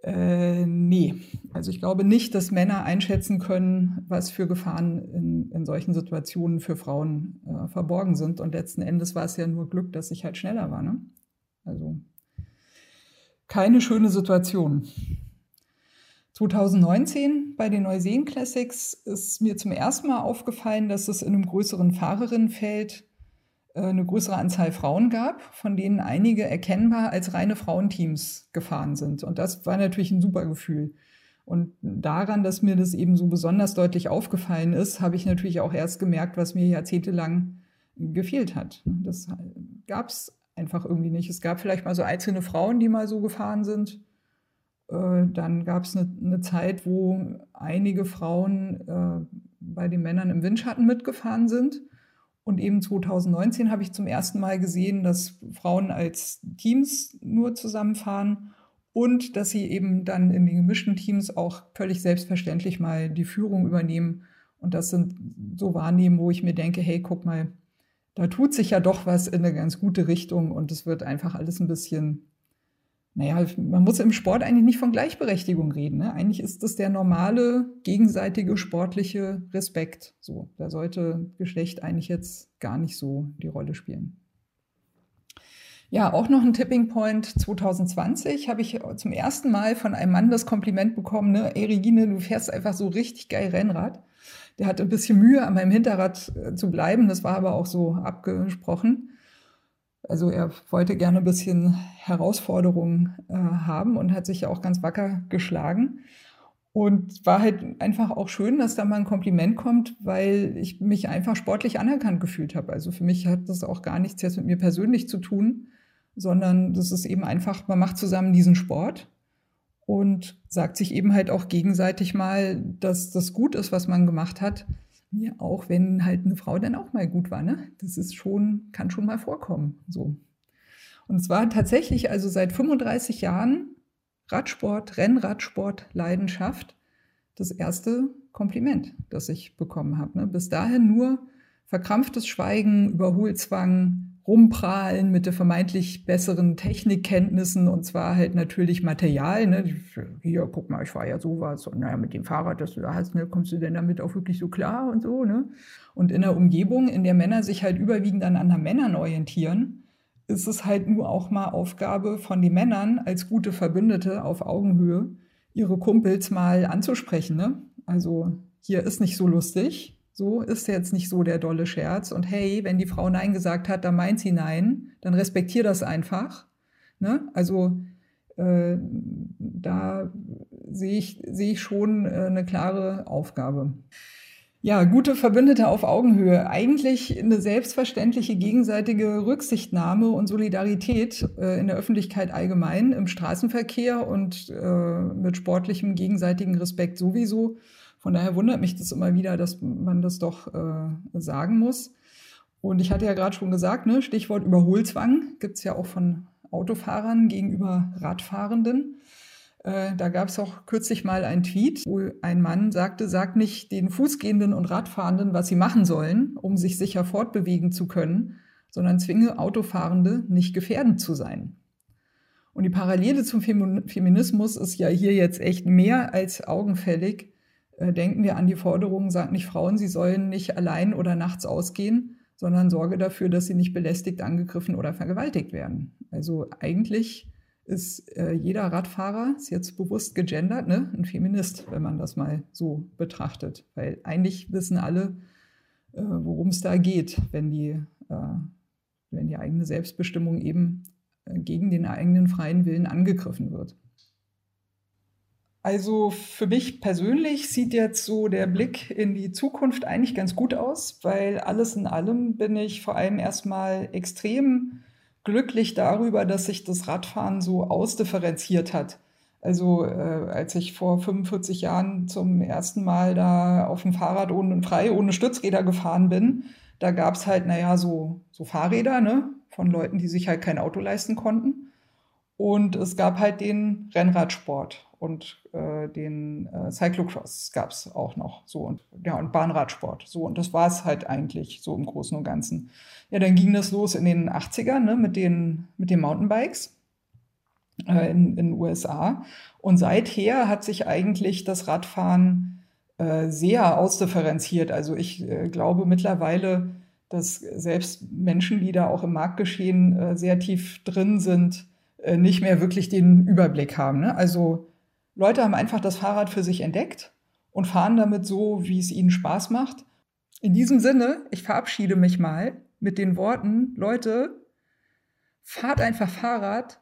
Äh, nee, also ich glaube nicht, dass Männer einschätzen können, was für Gefahren in, in solchen Situationen für Frauen äh, verborgen sind. Und letzten Endes war es ja nur Glück, dass ich halt schneller war. Ne? Also keine schöne Situation. 2019 bei den Neuseen Classics ist mir zum ersten Mal aufgefallen, dass es in einem größeren Fahrerinnenfeld eine größere Anzahl Frauen gab, von denen einige erkennbar als reine Frauenteams gefahren sind. Und das war natürlich ein super Gefühl. Und daran, dass mir das eben so besonders deutlich aufgefallen ist, habe ich natürlich auch erst gemerkt, was mir jahrzehntelang gefehlt hat. Das gab es einfach irgendwie nicht. Es gab vielleicht mal so einzelne Frauen, die mal so gefahren sind. Äh, dann gab es eine, eine, Zeit, wo einige Frauen äh, bei den Männern im Windschatten mitgefahren sind. Und eben 2019 habe ich zum ersten Mal gesehen, dass Frauen als Teams nur zusammenfahren und dass sie eben dann in den gemischten Teams auch völlig selbstverständlich mal die Führung übernehmen. Und das sind so Wahrnehmen, wo ich mir denke, hey, guck mal, da tut sich ja doch was in eine ganz gute Richtung und es wird einfach alles ein bisschen, naja, man muss im Sport eigentlich nicht von Gleichberechtigung reden. Ne? Eigentlich ist das der normale, gegenseitige sportliche Respekt. So, da sollte Geschlecht eigentlich jetzt gar nicht so die Rolle spielen. Ja, auch noch ein Tipping Point 2020 habe ich zum ersten Mal von einem Mann das Kompliment bekommen, ne, ey Regine, du fährst einfach so richtig geil Rennrad. Der hatte ein bisschen Mühe, an meinem Hinterrad äh, zu bleiben. Das war aber auch so abgesprochen. Also er wollte gerne ein bisschen Herausforderungen äh, haben und hat sich ja auch ganz wacker geschlagen. Und war halt einfach auch schön, dass da mal ein Kompliment kommt, weil ich mich einfach sportlich anerkannt gefühlt habe. Also für mich hat das auch gar nichts jetzt mit mir persönlich zu tun, sondern das ist eben einfach, man macht zusammen diesen Sport und sagt sich eben halt auch gegenseitig mal, dass das gut ist, was man gemacht hat. Ja, auch wenn halt eine Frau dann auch mal gut war, ne? Das ist schon, kann schon mal vorkommen, so. Und es war tatsächlich also seit 35 Jahren Radsport, Rennradsport, Leidenschaft das erste Kompliment, das ich bekommen habe. Ne? Bis dahin nur verkrampftes Schweigen, Überholzwang, rumprahlen mit der vermeintlich besseren Technikkenntnissen und zwar halt natürlich Material. Ne? Hier, guck mal, ich fahre ja sowas und naja, mit dem Fahrrad, das du hast, ne, kommst du denn damit auch wirklich so klar und so. Ne? Und in der Umgebung, in der Männer sich halt überwiegend an anderen Männern orientieren, ist es halt nur auch mal Aufgabe von den Männern als gute Verbündete auf Augenhöhe, ihre Kumpels mal anzusprechen. Ne? Also hier ist nicht so lustig, so ist jetzt nicht so der dolle Scherz. Und hey, wenn die Frau Nein gesagt hat, dann meint sie Nein, dann respektier das einfach. Ne? Also äh, da sehe ich, sehe ich schon äh, eine klare Aufgabe. Ja, gute Verbündete auf Augenhöhe. Eigentlich eine selbstverständliche gegenseitige Rücksichtnahme und Solidarität äh, in der Öffentlichkeit allgemein, im Straßenverkehr und äh, mit sportlichem gegenseitigen Respekt sowieso. Von daher wundert mich das immer wieder, dass man das doch äh, sagen muss. Und ich hatte ja gerade schon gesagt, ne, Stichwort Überholzwang gibt es ja auch von Autofahrern gegenüber Radfahrenden. Äh, da gab es auch kürzlich mal einen Tweet, wo ein Mann sagte, sagt nicht den Fußgehenden und Radfahrenden, was sie machen sollen, um sich sicher fortbewegen zu können, sondern zwinge Autofahrende, nicht gefährdend zu sein. Und die Parallele zum Feminismus ist ja hier jetzt echt mehr als augenfällig. Äh, denken wir an die Forderung, sagt nicht Frauen, sie sollen nicht allein oder nachts ausgehen, sondern sorge dafür, dass sie nicht belästigt, angegriffen oder vergewaltigt werden. Also eigentlich ist äh, jeder Radfahrer, ist jetzt bewusst gegendert, ne, ein Feminist, wenn man das mal so betrachtet. Weil eigentlich wissen alle, äh, worum es da geht, wenn die, äh, wenn die eigene Selbstbestimmung eben äh, gegen den eigenen freien Willen angegriffen wird. Also für mich persönlich sieht jetzt so der Blick in die Zukunft eigentlich ganz gut aus, weil alles in allem bin ich vor allem erstmal extrem glücklich darüber, dass sich das Radfahren so ausdifferenziert hat. Also äh, als ich vor 45 Jahren zum ersten Mal da auf dem Fahrrad ohne frei, ohne Stützräder gefahren bin, da gab es halt, naja, so, so Fahrräder, ne, von Leuten, die sich halt kein Auto leisten konnten. Und es gab halt den Rennradsport und äh, den äh, Cyclocross gab es auch noch so und ja und Bahnradsport so und das war es halt eigentlich so im Großen und Ganzen. Ja, dann ging das los in den 80ern ne, mit den mit den Mountainbikes äh, in den USA und seither hat sich eigentlich das Radfahren äh, sehr ausdifferenziert. Also ich äh, glaube mittlerweile, dass selbst Menschen, die da auch im Marktgeschehen äh, sehr tief drin sind, nicht mehr wirklich den Überblick haben. Ne? Also Leute haben einfach das Fahrrad für sich entdeckt und fahren damit so, wie es ihnen Spaß macht. In diesem Sinne, ich verabschiede mich mal mit den Worten, Leute, fahrt einfach Fahrrad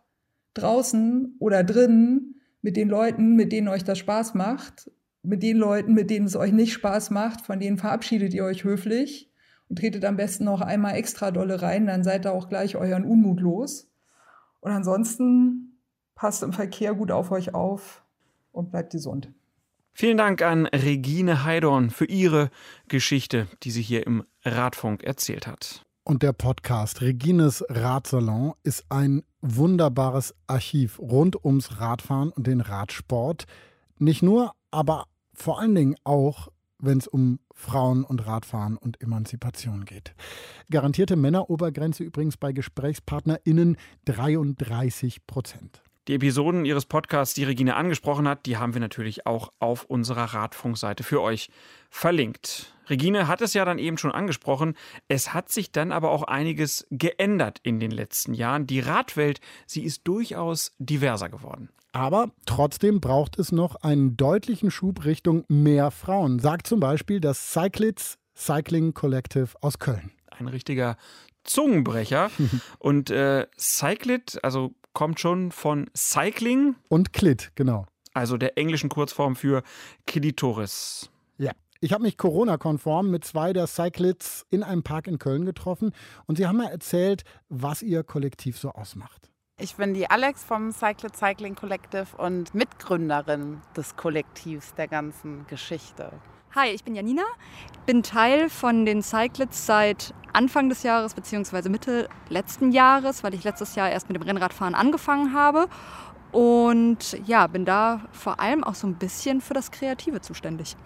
draußen oder drinnen, mit den Leuten, mit denen euch das Spaß macht. Mit den Leuten, mit denen es euch nicht Spaß macht, von denen verabschiedet ihr euch höflich und tretet am besten noch einmal extra dolle rein, dann seid ihr auch gleich euren Unmut los. Und ansonsten passt im Verkehr gut auf euch auf und bleibt gesund. Vielen Dank an Regine Heidorn für ihre Geschichte, die sie hier im Radfunk erzählt hat. Und der Podcast Regines Radsalon ist ein wunderbares Archiv rund ums Radfahren und den Radsport. Nicht nur, aber vor allen Dingen auch, wenn es um Frauen und Radfahren und Emanzipation geht. Garantierte Männerobergrenze übrigens bei GesprächspartnerInnen 33 Prozent. Die Episoden Ihres Podcasts, die Regine angesprochen hat, die haben wir natürlich auch auf unserer Radfunkseite für euch verlinkt. Regine hat es ja dann eben schon angesprochen. Es hat sich dann aber auch einiges geändert in den letzten Jahren. Die Radwelt, sie ist durchaus diverser geworden. Aber trotzdem braucht es noch einen deutlichen Schub Richtung mehr Frauen, sagt zum Beispiel das Cyclits Cycling Collective aus Köln. Ein richtiger Zungenbrecher. (laughs) Und äh, Cyclit, also kommt schon von Cycling. Und Clit, genau. Also der englischen Kurzform für Klitoris. Ja. Ich habe mich Corona-konform mit zwei der Cyclists in einem Park in Köln getroffen und sie haben mir erzählt, was ihr Kollektiv so ausmacht. Ich bin die Alex vom Cyclid Cycling Collective und Mitgründerin des Kollektivs der ganzen Geschichte. Hi, ich bin Janina, bin Teil von den Cyclids seit Anfang des Jahres bzw. Mitte letzten Jahres, weil ich letztes Jahr erst mit dem Rennradfahren angefangen habe. Und ja, bin da vor allem auch so ein bisschen für das Kreative zuständig.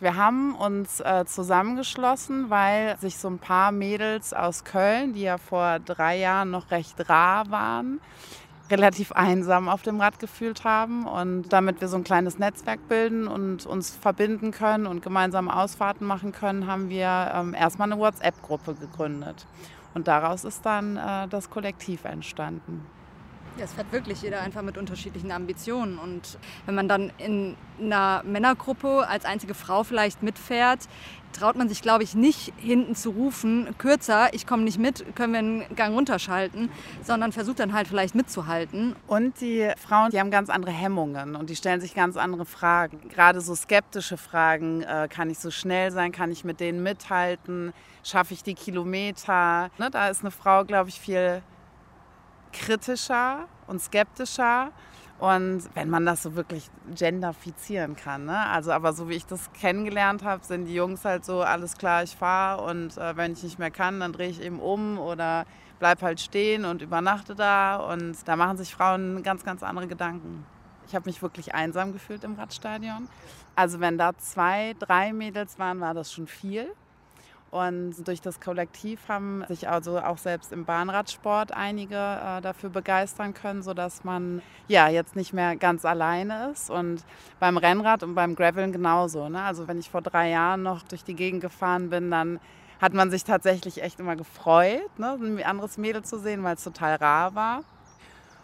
Wir haben uns äh, zusammengeschlossen, weil sich so ein paar Mädels aus Köln, die ja vor drei Jahren noch recht rar waren, relativ einsam auf dem Rad gefühlt haben. Und damit wir so ein kleines Netzwerk bilden und uns verbinden können und gemeinsam Ausfahrten machen können, haben wir ähm, erstmal eine WhatsApp-Gruppe gegründet. Und daraus ist dann äh, das Kollektiv entstanden. Ja, es fährt wirklich jeder einfach mit unterschiedlichen Ambitionen. Und wenn man dann in einer Männergruppe als einzige Frau vielleicht mitfährt, traut man sich, glaube ich, nicht hinten zu rufen, kürzer, ich komme nicht mit, können wir einen Gang runterschalten, sondern versucht dann halt vielleicht mitzuhalten. Und die Frauen, die haben ganz andere Hemmungen und die stellen sich ganz andere Fragen. Gerade so skeptische Fragen, äh, kann ich so schnell sein, kann ich mit denen mithalten, schaffe ich die Kilometer. Ne, da ist eine Frau, glaube ich, viel kritischer und skeptischer. Und wenn man das so wirklich genderfizieren kann. Ne? Also, aber so wie ich das kennengelernt habe, sind die Jungs halt so, alles klar, ich fahre und äh, wenn ich nicht mehr kann, dann drehe ich eben um oder bleib halt stehen und übernachte da. Und da machen sich Frauen ganz, ganz andere Gedanken. Ich habe mich wirklich einsam gefühlt im Radstadion. Also wenn da zwei, drei Mädels waren, war das schon viel. Und durch das Kollektiv haben sich also auch selbst im Bahnradsport einige äh, dafür begeistern können, sodass man ja jetzt nicht mehr ganz alleine ist. Und beim Rennrad und beim Graveln genauso. Ne? Also wenn ich vor drei Jahren noch durch die Gegend gefahren bin, dann hat man sich tatsächlich echt immer gefreut, ne? ein anderes Mädel zu sehen, weil es total rar war.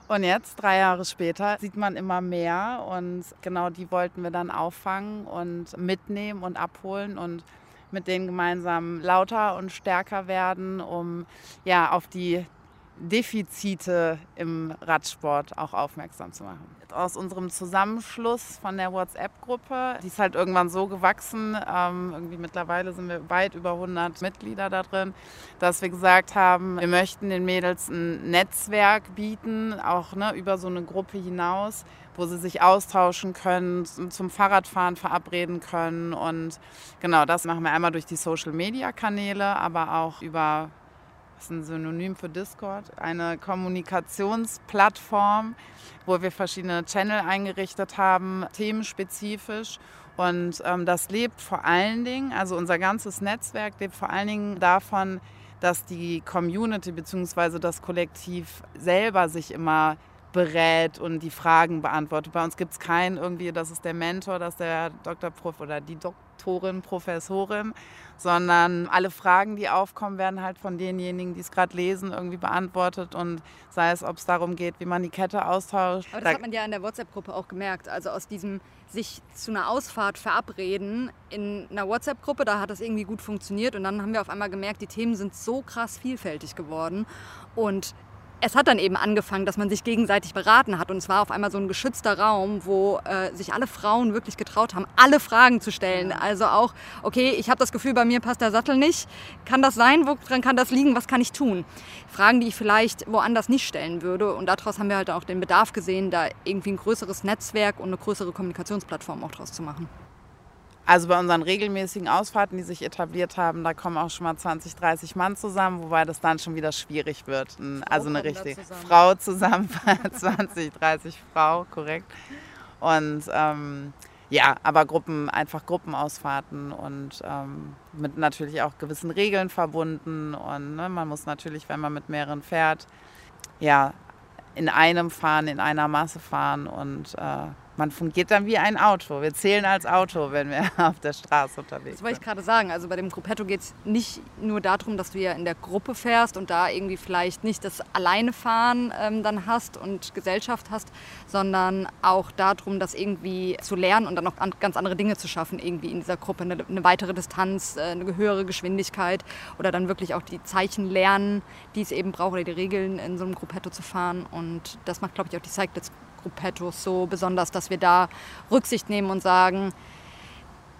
Und jetzt, drei Jahre später, sieht man immer mehr und genau die wollten wir dann auffangen und mitnehmen und abholen und mit denen gemeinsam lauter und stärker werden, um ja auf die Defizite im Radsport auch aufmerksam zu machen. Aus unserem Zusammenschluss von der WhatsApp-Gruppe, die ist halt irgendwann so gewachsen, ähm, irgendwie mittlerweile sind wir weit über 100 Mitglieder da drin, dass wir gesagt haben, wir möchten den Mädels ein Netzwerk bieten, auch ne, über so eine Gruppe hinaus, wo sie sich austauschen können, zum Fahrradfahren verabreden können. Und genau das machen wir einmal durch die Social-Media-Kanäle, aber auch über ist ein Synonym für Discord, eine Kommunikationsplattform, wo wir verschiedene Channel eingerichtet haben, themenspezifisch. Und ähm, das lebt vor allen Dingen, also unser ganzes Netzwerk lebt vor allen Dingen davon, dass die Community bzw. das Kollektiv selber sich immer berät und die Fragen beantwortet. Bei uns gibt es keinen irgendwie, das ist der Mentor, das ist der Dr. Prof oder die Doktorin, Professorin, sondern alle Fragen, die aufkommen, werden halt von denjenigen, die es gerade lesen, irgendwie beantwortet und sei es, ob es darum geht, wie man die Kette austauscht. Aber das hat man ja in der WhatsApp-Gruppe auch gemerkt. Also aus diesem sich zu einer Ausfahrt verabreden in einer WhatsApp-Gruppe, da hat das irgendwie gut funktioniert und dann haben wir auf einmal gemerkt, die Themen sind so krass vielfältig geworden und es hat dann eben angefangen, dass man sich gegenseitig beraten hat. Und es war auf einmal so ein geschützter Raum, wo äh, sich alle Frauen wirklich getraut haben, alle Fragen zu stellen. Also auch, okay, ich habe das Gefühl, bei mir passt der Sattel nicht. Kann das sein? Woran kann das liegen? Was kann ich tun? Fragen, die ich vielleicht woanders nicht stellen würde. Und daraus haben wir halt auch den Bedarf gesehen, da irgendwie ein größeres Netzwerk und eine größere Kommunikationsplattform auch draus zu machen. Also bei unseren regelmäßigen Ausfahrten, die sich etabliert haben, da kommen auch schon mal 20, 30 Mann zusammen, wobei das dann schon wieder schwierig wird. Also eine richtige Frau zusammen, (laughs) 20, 30 Frau, korrekt. Und ähm, ja, aber Gruppen, einfach Gruppenausfahrten und ähm, mit natürlich auch gewissen Regeln verbunden. Und ne, man muss natürlich, wenn man mit mehreren fährt, ja, in einem fahren, in einer Masse fahren und äh, man fungiert dann wie ein Auto. Wir zählen als Auto, wenn wir (laughs) auf der Straße unterwegs sind. Das wollte ich gerade sagen. Also bei dem Gruppetto geht es nicht nur darum, dass du ja in der Gruppe fährst und da irgendwie vielleicht nicht das Alleinefahren ähm, dann hast und Gesellschaft hast, sondern auch darum, das irgendwie zu lernen und dann noch an, ganz andere Dinge zu schaffen, irgendwie in dieser Gruppe. Eine, eine weitere Distanz, äh, eine höhere Geschwindigkeit oder dann wirklich auch die Zeichen lernen, die es eben braucht oder die Regeln in so einem Gruppetto zu fahren. Und das macht, glaube ich, auch die Cyclets Gruppettos so besonders, dass wir da Rücksicht nehmen und sagen,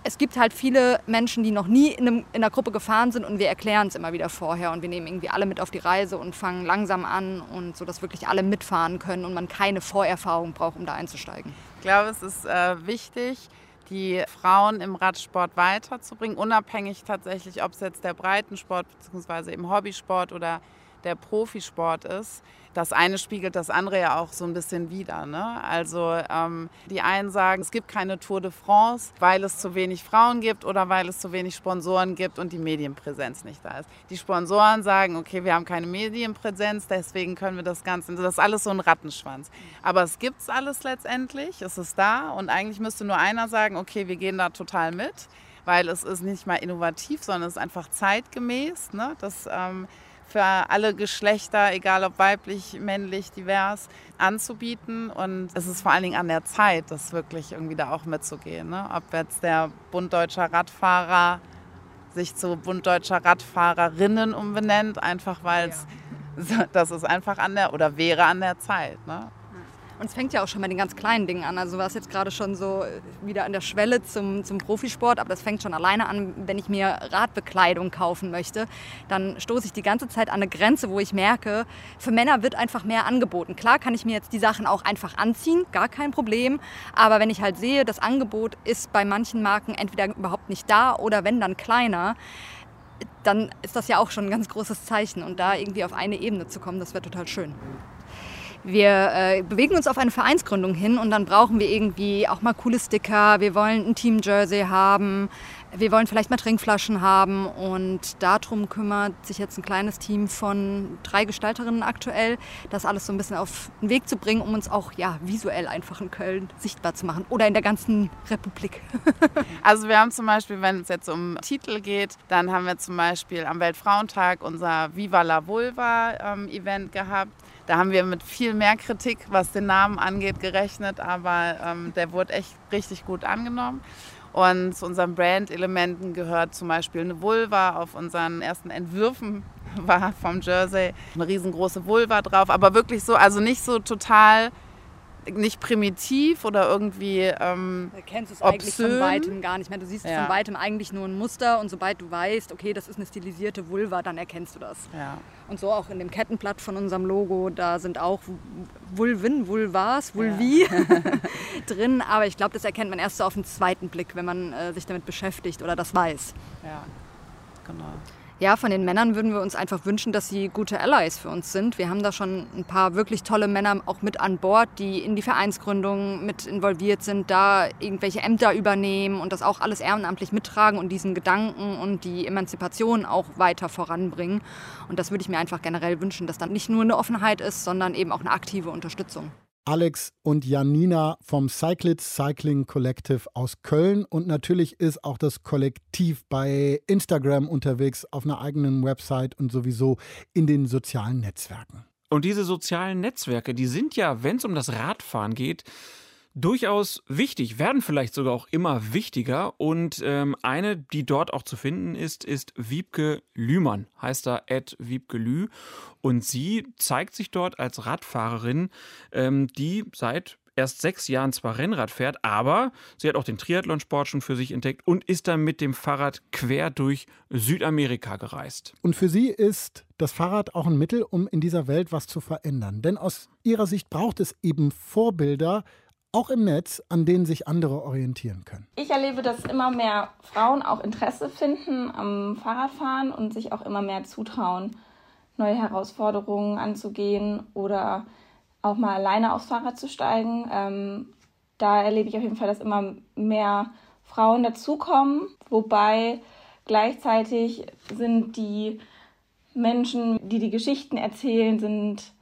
es gibt halt viele Menschen, die noch nie in, einem, in einer Gruppe gefahren sind und wir erklären es immer wieder vorher und wir nehmen irgendwie alle mit auf die Reise und fangen langsam an und so, dass wirklich alle mitfahren können und man keine Vorerfahrung braucht, um da einzusteigen. Ich glaube, es ist äh, wichtig, die Frauen im Radsport weiterzubringen, unabhängig tatsächlich, ob es jetzt der Breitensport bzw. eben Hobbysport oder der Profisport ist das eine spiegelt das andere ja auch so ein bisschen wider. Ne? Also ähm, die einen sagen, es gibt keine Tour de France, weil es zu wenig Frauen gibt oder weil es zu wenig Sponsoren gibt und die Medienpräsenz nicht da ist. Die Sponsoren sagen, okay, wir haben keine Medienpräsenz, deswegen können wir das Ganze, das ist alles so ein Rattenschwanz. Aber es gibt es alles letztendlich, es ist da und eigentlich müsste nur einer sagen, okay, wir gehen da total mit, weil es ist nicht mal innovativ, sondern es ist einfach zeitgemäß. Ne? Das, ähm, für alle Geschlechter, egal ob weiblich, männlich, divers, anzubieten. Und es ist vor allen Dingen an der Zeit, das wirklich irgendwie da auch mitzugehen. Ne? Ob jetzt der Bund Deutscher Radfahrer sich zu Bund Deutscher Radfahrerinnen umbenennt, einfach weil es, ja. (laughs) das ist einfach an der, oder wäre an der Zeit. Ne? Und es fängt ja auch schon bei den ganz kleinen Dingen an. Also du warst jetzt gerade schon so wieder an der Schwelle zum, zum Profisport, aber das fängt schon alleine an, wenn ich mir Radbekleidung kaufen möchte. Dann stoße ich die ganze Zeit an eine Grenze, wo ich merke, für Männer wird einfach mehr angeboten. Klar kann ich mir jetzt die Sachen auch einfach anziehen, gar kein Problem. Aber wenn ich halt sehe, das Angebot ist bei manchen Marken entweder überhaupt nicht da oder wenn dann kleiner, dann ist das ja auch schon ein ganz großes Zeichen. Und da irgendwie auf eine Ebene zu kommen, das wäre total schön wir äh, bewegen uns auf eine Vereinsgründung hin und dann brauchen wir irgendwie auch mal coole Sticker. Wir wollen ein Team-Jersey haben. Wir wollen vielleicht mal Trinkflaschen haben und darum kümmert sich jetzt ein kleines Team von drei Gestalterinnen aktuell, das alles so ein bisschen auf den Weg zu bringen, um uns auch ja, visuell einfach in Köln sichtbar zu machen oder in der ganzen Republik. (laughs) also wir haben zum Beispiel, wenn es jetzt um Titel geht, dann haben wir zum Beispiel am Weltfrauentag unser Viva la Vulva ähm, Event gehabt. Da haben wir mit viel mehr Kritik, was den Namen angeht, gerechnet, aber ähm, der wurde echt richtig gut angenommen. Und zu unseren Brand-Elementen gehört zum Beispiel eine Vulva. Auf unseren ersten Entwürfen (laughs) war vom Jersey eine riesengroße Vulva drauf, aber wirklich so, also nicht so total nicht primitiv oder irgendwie ähm, Du kennst es eigentlich von weitem gar nicht mehr. Du siehst ja. von weitem eigentlich nur ein Muster und sobald du weißt, okay, das ist eine stilisierte Vulva, dann erkennst du das. Ja. Und so auch in dem Kettenblatt von unserem Logo, da sind auch Vulven, Vulvas, Vulvi ja. (laughs) (laughs) drin. Aber ich glaube, das erkennt man erst so auf den zweiten Blick, wenn man äh, sich damit beschäftigt oder das weiß. Ja, genau ja, von den Männern würden wir uns einfach wünschen, dass sie gute Allies für uns sind. Wir haben da schon ein paar wirklich tolle Männer auch mit an Bord, die in die Vereinsgründung mit involviert sind, da irgendwelche Ämter übernehmen und das auch alles ehrenamtlich mittragen und diesen Gedanken und die Emanzipation auch weiter voranbringen. Und das würde ich mir einfach generell wünschen, dass dann nicht nur eine Offenheit ist, sondern eben auch eine aktive Unterstützung. Alex und Janina vom Cyclits Cycling Collective aus Köln. Und natürlich ist auch das Kollektiv bei Instagram unterwegs, auf einer eigenen Website und sowieso in den sozialen Netzwerken. Und diese sozialen Netzwerke, die sind ja, wenn es um das Radfahren geht, durchaus wichtig, werden vielleicht sogar auch immer wichtiger. Und ähm, eine, die dort auch zu finden ist, ist Wiebke Lühmann, heißt da Ed Wiebke Lü. Und sie zeigt sich dort als Radfahrerin, ähm, die seit erst sechs Jahren zwar Rennrad fährt, aber sie hat auch den Triathlonsport schon für sich entdeckt und ist dann mit dem Fahrrad quer durch Südamerika gereist. Und für sie ist das Fahrrad auch ein Mittel, um in dieser Welt was zu verändern. Denn aus ihrer Sicht braucht es eben Vorbilder, auch im Netz, an denen sich andere orientieren können. Ich erlebe, dass immer mehr Frauen auch Interesse finden am Fahrradfahren und sich auch immer mehr zutrauen, neue Herausforderungen anzugehen oder auch mal alleine aufs Fahrrad zu steigen. Ähm, da erlebe ich auf jeden Fall, dass immer mehr Frauen dazukommen, wobei gleichzeitig sind die Menschen, die die Geschichten erzählen, sind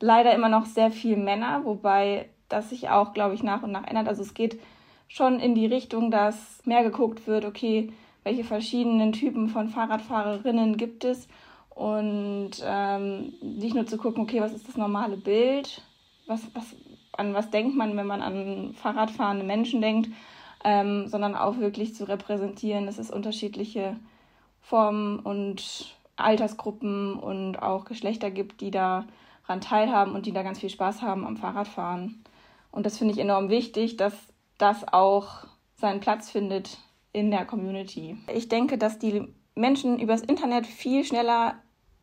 leider immer noch sehr viel Männer, wobei das sich auch, glaube ich, nach und nach ändert. Also es geht schon in die Richtung, dass mehr geguckt wird, okay, welche verschiedenen Typen von Fahrradfahrerinnen gibt es und ähm, nicht nur zu gucken, okay, was ist das normale Bild, was, was, an was denkt man, wenn man an Fahrradfahrende Menschen denkt, ähm, sondern auch wirklich zu repräsentieren, dass es unterschiedliche Formen und Altersgruppen und auch Geschlechter gibt, die daran teilhaben und die da ganz viel Spaß haben am Fahrradfahren. Und das finde ich enorm wichtig, dass das auch seinen Platz findet in der Community. Ich denke, dass die Menschen übers Internet viel schneller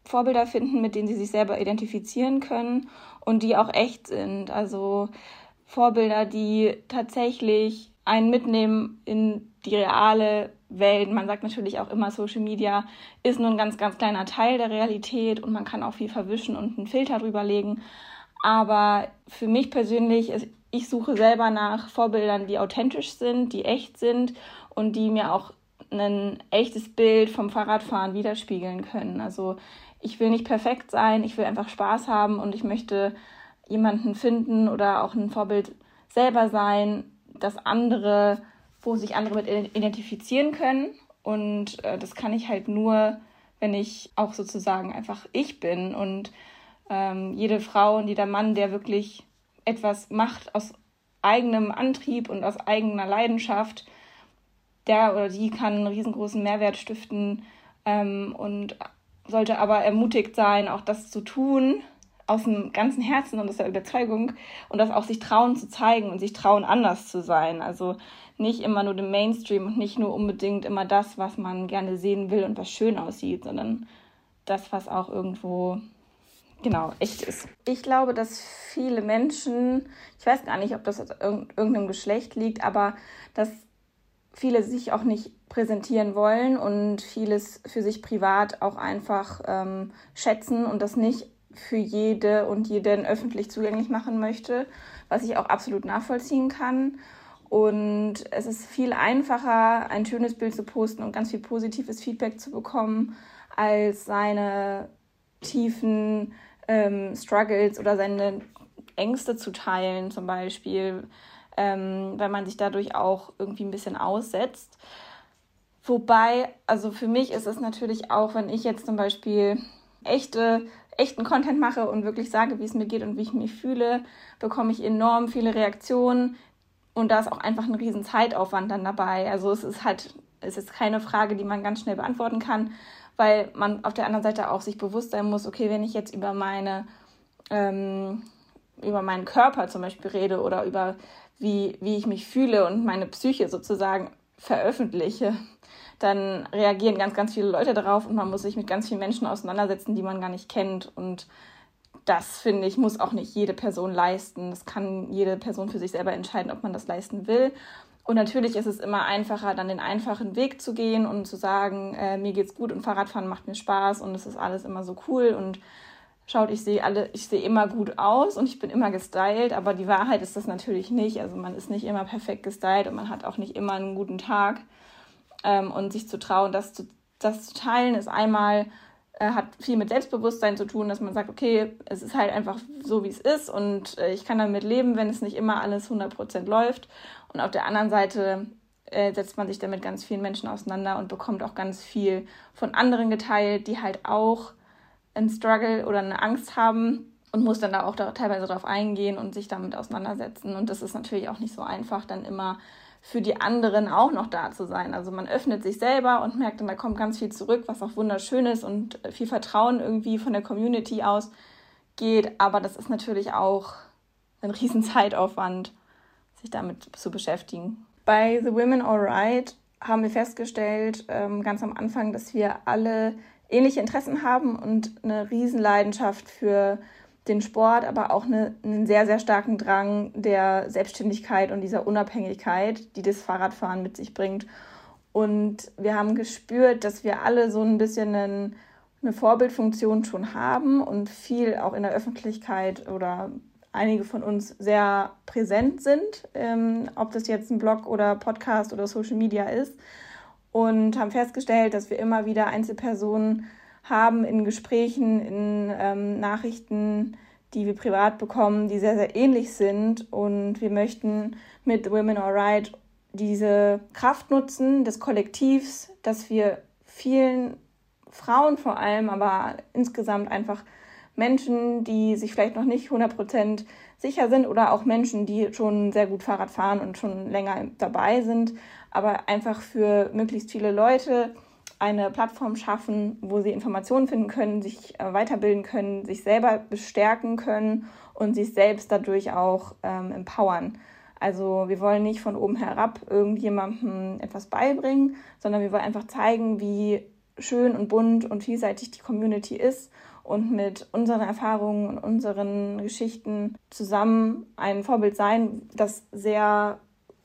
Vorbilder finden, mit denen sie sich selber identifizieren können und die auch echt sind. Also Vorbilder, die tatsächlich einen mitnehmen in die reale Welt. Man sagt natürlich auch immer, Social Media ist nur ein ganz, ganz kleiner Teil der Realität und man kann auch viel verwischen und einen Filter drüber legen. Aber für mich persönlich, ich suche selber nach Vorbildern, die authentisch sind, die echt sind und die mir auch ein echtes Bild vom Fahrradfahren widerspiegeln können. Also ich will nicht perfekt sein, ich will einfach Spaß haben und ich möchte jemanden finden oder auch ein Vorbild selber sein, dass andere, wo sich andere mit identifizieren können. Und äh, das kann ich halt nur, wenn ich auch sozusagen einfach ich bin. Und ähm, jede Frau und jeder Mann, der wirklich etwas macht aus eigenem Antrieb und aus eigener Leidenschaft, der oder die kann einen riesengroßen Mehrwert stiften ähm, und sollte aber ermutigt sein, auch das zu tun, aus dem ganzen Herzen und aus der Überzeugung und das auch sich trauen zu zeigen und sich trauen, anders zu sein. Also nicht immer nur dem Mainstream und nicht nur unbedingt immer das, was man gerne sehen will und was schön aussieht, sondern das, was auch irgendwo genau echt ist. Ich glaube, dass viele Menschen, ich weiß gar nicht, ob das aus irgendeinem Geschlecht liegt, aber dass viele sich auch nicht präsentieren wollen und vieles für sich privat auch einfach ähm, schätzen und das nicht für jede und jeden öffentlich zugänglich machen möchte, was ich auch absolut nachvollziehen kann. Und es ist viel einfacher, ein schönes Bild zu posten und ganz viel positives Feedback zu bekommen, als seine tiefen ähm, Struggles oder seine Ängste zu teilen, zum Beispiel ähm, weil man sich dadurch auch irgendwie ein bisschen aussetzt. Wobei, also für mich ist es natürlich auch, wenn ich jetzt zum Beispiel echte, echten Content mache und wirklich sage, wie es mir geht und wie ich mich fühle, bekomme ich enorm viele Reaktionen und da ist auch einfach ein riesen Zeitaufwand dann dabei. Also es ist halt, es ist keine Frage, die man ganz schnell beantworten kann, weil man auf der anderen Seite auch sich bewusst sein muss, okay, wenn ich jetzt über meine ähm, über meinen Körper zum Beispiel rede oder über wie, wie ich mich fühle und meine Psyche sozusagen veröffentliche, dann reagieren ganz, ganz viele Leute darauf und man muss sich mit ganz vielen Menschen auseinandersetzen, die man gar nicht kennt. Und das, finde ich, muss auch nicht jede Person leisten. Das kann jede Person für sich selber entscheiden, ob man das leisten will. Und natürlich ist es immer einfacher, dann den einfachen Weg zu gehen und zu sagen, äh, mir geht's gut und Fahrradfahren macht mir Spaß und es ist alles immer so cool und schaut, ich sehe alle, ich sehe immer gut aus und ich bin immer gestylt, aber die Wahrheit ist das natürlich nicht. Also man ist nicht immer perfekt gestylt und man hat auch nicht immer einen guten Tag. Ähm, und sich zu trauen, das zu, das zu teilen, ist einmal, äh, hat viel mit Selbstbewusstsein zu tun, dass man sagt, okay, es ist halt einfach so, wie es ist und äh, ich kann damit leben, wenn es nicht immer alles 100% läuft. Und auf der anderen Seite äh, setzt man sich damit ganz vielen Menschen auseinander und bekommt auch ganz viel von anderen geteilt, die halt auch einen Struggle oder eine Angst haben und muss dann da auch da teilweise drauf eingehen und sich damit auseinandersetzen. Und das ist natürlich auch nicht so einfach, dann immer für die anderen auch noch da zu sein. Also man öffnet sich selber und merkt dann, da kommt ganz viel zurück, was auch wunderschön ist und viel Vertrauen irgendwie von der Community aus geht. Aber das ist natürlich auch ein riesen Zeitaufwand, sich damit zu beschäftigen. Bei The Women Alright haben wir festgestellt, ähm, ganz am Anfang, dass wir alle ähnliche Interessen haben und eine Riesenleidenschaft für den Sport, aber auch eine, einen sehr, sehr starken Drang der Selbstständigkeit und dieser Unabhängigkeit, die das Fahrradfahren mit sich bringt. Und wir haben gespürt, dass wir alle so ein bisschen einen, eine Vorbildfunktion schon haben und viel auch in der Öffentlichkeit oder einige von uns sehr präsent sind, ähm, ob das jetzt ein Blog oder Podcast oder Social Media ist. Und haben festgestellt, dass wir immer wieder Einzelpersonen haben in Gesprächen, in ähm, Nachrichten, die wir privat bekommen, die sehr, sehr ähnlich sind. Und wir möchten mit Women Alright diese Kraft nutzen des Kollektivs, dass wir vielen Frauen vor allem, aber insgesamt einfach Menschen, die sich vielleicht noch nicht 100% sicher sind oder auch Menschen, die schon sehr gut Fahrrad fahren und schon länger dabei sind, aber einfach für möglichst viele Leute eine Plattform schaffen, wo sie Informationen finden können, sich äh, weiterbilden können, sich selber bestärken können und sich selbst dadurch auch ähm, empowern. Also wir wollen nicht von oben herab irgendjemandem etwas beibringen, sondern wir wollen einfach zeigen, wie schön und bunt und vielseitig die Community ist und mit unseren Erfahrungen und unseren Geschichten zusammen ein Vorbild sein, das sehr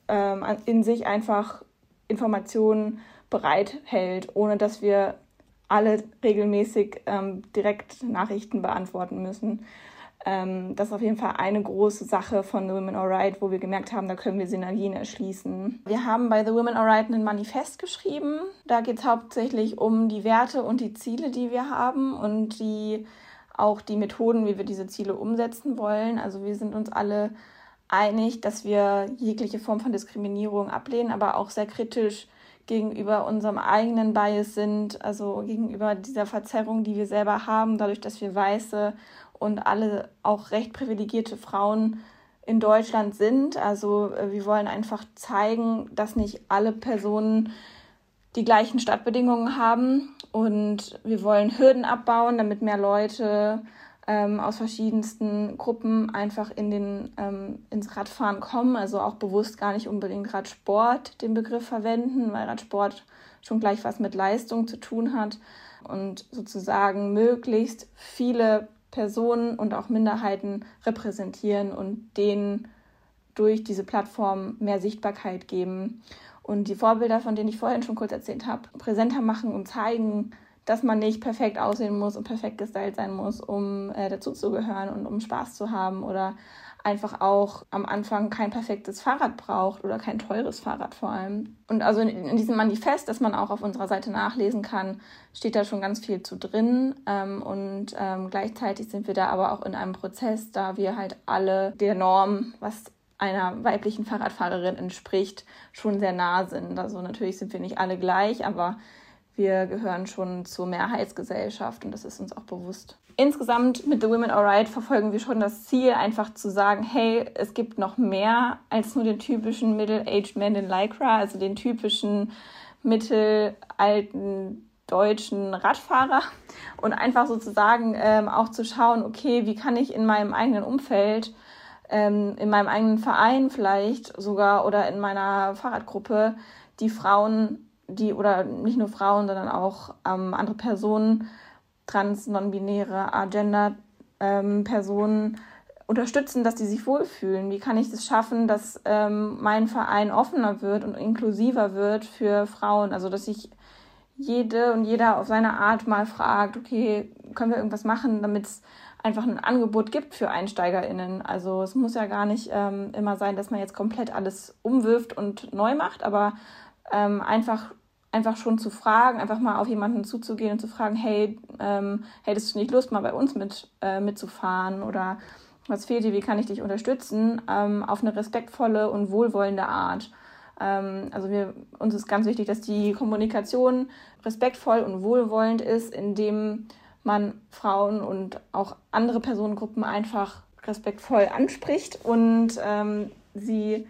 ähm, in sich einfach Informationen bereithält, ohne dass wir alle regelmäßig ähm, direkt Nachrichten beantworten müssen. Ähm, das ist auf jeden Fall eine große Sache von The Women Alright, wo wir gemerkt haben, da können wir Synergien erschließen. Wir haben bei The Women Alright ein Manifest geschrieben. Da geht es hauptsächlich um die Werte und die Ziele, die wir haben und die auch die Methoden, wie wir diese Ziele umsetzen wollen. Also wir sind uns alle einig, dass wir jegliche Form von Diskriminierung ablehnen, aber auch sehr kritisch gegenüber unserem eigenen Bias sind, also gegenüber dieser Verzerrung, die wir selber haben, dadurch, dass wir weiße und alle auch recht privilegierte Frauen in Deutschland sind. Also äh, wir wollen einfach zeigen, dass nicht alle Personen die gleichen Stadtbedingungen haben. Und wir wollen Hürden abbauen, damit mehr Leute ähm, aus verschiedensten Gruppen einfach in den, ähm, ins Radfahren kommen, also auch bewusst gar nicht unbedingt Radsport den Begriff verwenden, weil Radsport schon gleich was mit Leistung zu tun hat. Und sozusagen möglichst viele Personen und auch Minderheiten repräsentieren und denen durch diese Plattform mehr Sichtbarkeit geben. Und die Vorbilder, von denen ich vorhin schon kurz erzählt habe, präsenter machen und zeigen, dass man nicht perfekt aussehen muss und perfekt gestylt sein muss, um äh, dazuzugehören und um Spaß zu haben oder einfach auch am Anfang kein perfektes Fahrrad braucht oder kein teures Fahrrad vor allem. Und also in, in diesem Manifest, das man auch auf unserer Seite nachlesen kann, steht da schon ganz viel zu drin. Ähm, und ähm, gleichzeitig sind wir da aber auch in einem Prozess, da wir halt alle der Norm, was einer weiblichen Fahrradfahrerin entspricht, schon sehr nah sind. Also natürlich sind wir nicht alle gleich, aber wir gehören schon zur Mehrheitsgesellschaft und das ist uns auch bewusst. Insgesamt mit The Women Alright verfolgen wir schon das Ziel, einfach zu sagen, hey, es gibt noch mehr als nur den typischen Middle-Aged Man in Lycra, also den typischen mittelalten deutschen Radfahrer. Und einfach sozusagen ähm, auch zu schauen, okay, wie kann ich in meinem eigenen Umfeld, ähm, in meinem eigenen Verein vielleicht sogar oder in meiner Fahrradgruppe die Frauen die oder nicht nur Frauen, sondern auch ähm, andere Personen, trans, non-binäre, agender ähm, Personen unterstützen, dass die sich wohlfühlen? Wie kann ich es schaffen, dass ähm, mein Verein offener wird und inklusiver wird für Frauen? Also, dass sich jede und jeder auf seine Art mal fragt, okay, können wir irgendwas machen, damit es einfach ein Angebot gibt für EinsteigerInnen. Also es muss ja gar nicht ähm, immer sein, dass man jetzt komplett alles umwirft und neu macht, aber ähm, einfach, einfach schon zu fragen, einfach mal auf jemanden zuzugehen und zu fragen, hey, ähm, hättest du nicht Lust, mal bei uns mit, äh, mitzufahren oder was fehlt dir, wie kann ich dich unterstützen, ähm, auf eine respektvolle und wohlwollende Art. Ähm, also wir, uns ist ganz wichtig, dass die Kommunikation respektvoll und wohlwollend ist, indem man Frauen und auch andere Personengruppen einfach respektvoll anspricht und ähm, sie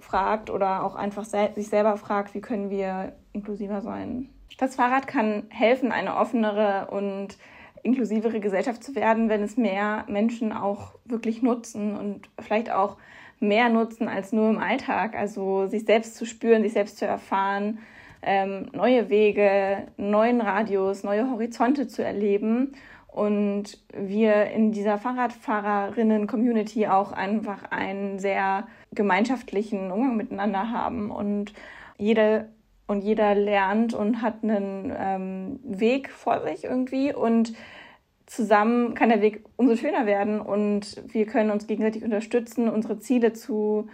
fragt oder auch einfach sel sich selber fragt, wie können wir inklusiver sein. Das Fahrrad kann helfen, eine offenere und inklusivere Gesellschaft zu werden, wenn es mehr Menschen auch wirklich nutzen und vielleicht auch mehr nutzen als nur im Alltag. Also sich selbst zu spüren, sich selbst zu erfahren, ähm, neue Wege, neuen Radius, neue Horizonte zu erleben und wir in dieser Fahrradfahrerinnen-Community auch einfach einen sehr gemeinschaftlichen Umgang miteinander haben und jede und jeder lernt und hat einen ähm, Weg vor sich irgendwie. Und zusammen kann der Weg umso schöner werden. Und wir können uns gegenseitig unterstützen, unsere Ziele zu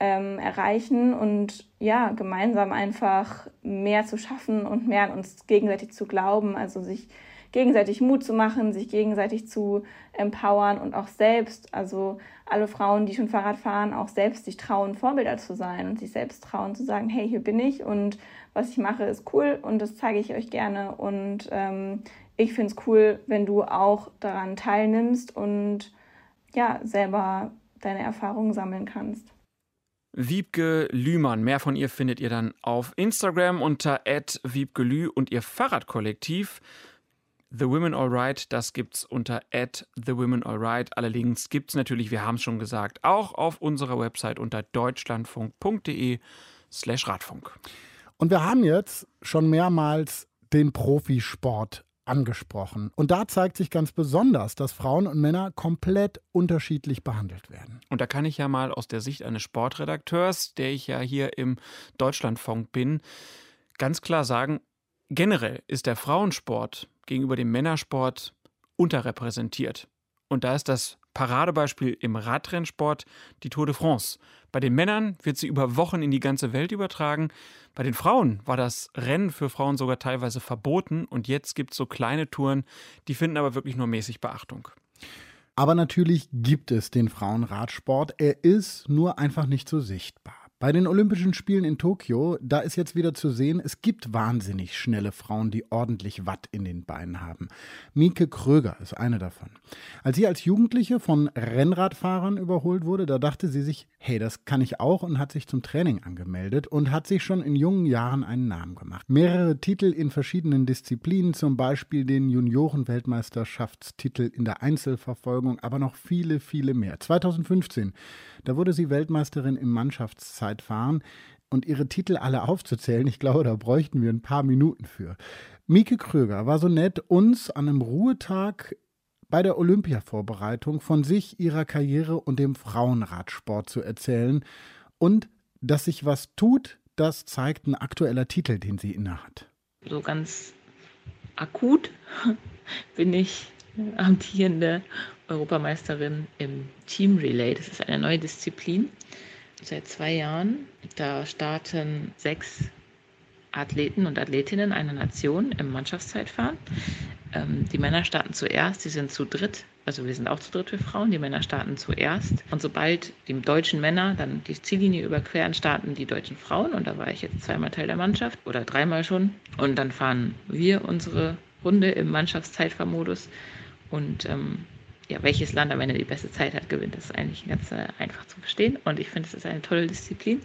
ähm, erreichen und ja, gemeinsam einfach mehr zu schaffen und mehr an uns gegenseitig zu glauben, also sich gegenseitig Mut zu machen, sich gegenseitig zu empowern und auch selbst, also alle Frauen, die schon Fahrrad fahren, auch selbst sich trauen, Vorbilder zu sein und sich selbst trauen zu sagen, hey, hier bin ich und was ich mache ist cool und das zeige ich euch gerne und ähm, ich finde es cool, wenn du auch daran teilnimmst und ja, selber deine Erfahrungen sammeln kannst. Wiebke Lühmann. Mehr von ihr findet ihr dann auf Instagram unter @wiebkelü und ihr Fahrradkollektiv The Women Alright, das gibt's unter The Women Alright. Alle Links gibt's natürlich, wir haben es schon gesagt, auch auf unserer Website unter deutschlandfunk.de slash Radfunk. Und wir haben jetzt schon mehrmals den Profisport angesprochen. Und da zeigt sich ganz besonders, dass Frauen und Männer komplett unterschiedlich behandelt werden. Und da kann ich ja mal aus der Sicht eines Sportredakteurs, der ich ja hier im Deutschlandfunk bin, ganz klar sagen, generell ist der Frauensport gegenüber dem Männersport unterrepräsentiert. Und da ist das Paradebeispiel im Radrennsport die Tour de France. Bei den Männern wird sie über Wochen in die ganze Welt übertragen. Bei den Frauen war das Rennen für Frauen sogar teilweise verboten. Und jetzt gibt es so kleine Touren, die finden aber wirklich nur mäßig Beachtung. Aber natürlich gibt es den Frauenradsport. Er ist nur einfach nicht so sichtbar. Bei den Olympischen Spielen in Tokio, da ist jetzt wieder zu sehen, es gibt wahnsinnig schnelle Frauen, die ordentlich Watt in den Beinen haben. Mieke Kröger ist eine davon. Als sie als Jugendliche von Rennradfahrern überholt wurde, da dachte sie sich, hey, das kann ich auch und hat sich zum Training angemeldet und hat sich schon in jungen Jahren einen Namen gemacht. Mehrere Titel in verschiedenen Disziplinen, zum Beispiel den Juniorenweltmeisterschaftstitel in der Einzelverfolgung, aber noch viele, viele mehr. 2015 da wurde sie Weltmeisterin im Mannschaftszeitfahren. Und ihre Titel alle aufzuzählen, ich glaube, da bräuchten wir ein paar Minuten für. Mieke Kröger war so nett, uns an einem Ruhetag bei der Olympiavorbereitung von sich, ihrer Karriere und dem Frauenradsport zu erzählen. Und dass sich was tut, das zeigt ein aktueller Titel, den sie innehat. So ganz akut (laughs) bin ich amtierende Europameisterin im Team Relay. Das ist eine neue Disziplin seit zwei Jahren. Da starten sechs Athleten und Athletinnen einer Nation im Mannschaftszeitfahren. Ähm, die Männer starten zuerst, sie sind zu dritt. Also wir sind auch zu dritt für Frauen. Die Männer starten zuerst. Und sobald die deutschen Männer dann die Ziellinie überqueren, starten die deutschen Frauen. Und da war ich jetzt zweimal Teil der Mannschaft oder dreimal schon. Und dann fahren wir unsere Runde im Mannschaftszeitfahrmodus. Und ähm, ja, welches Land am Ende die beste Zeit hat, gewinnt. Das ist eigentlich ganz äh, einfach zu verstehen. Und ich finde, es ist eine tolle Disziplin.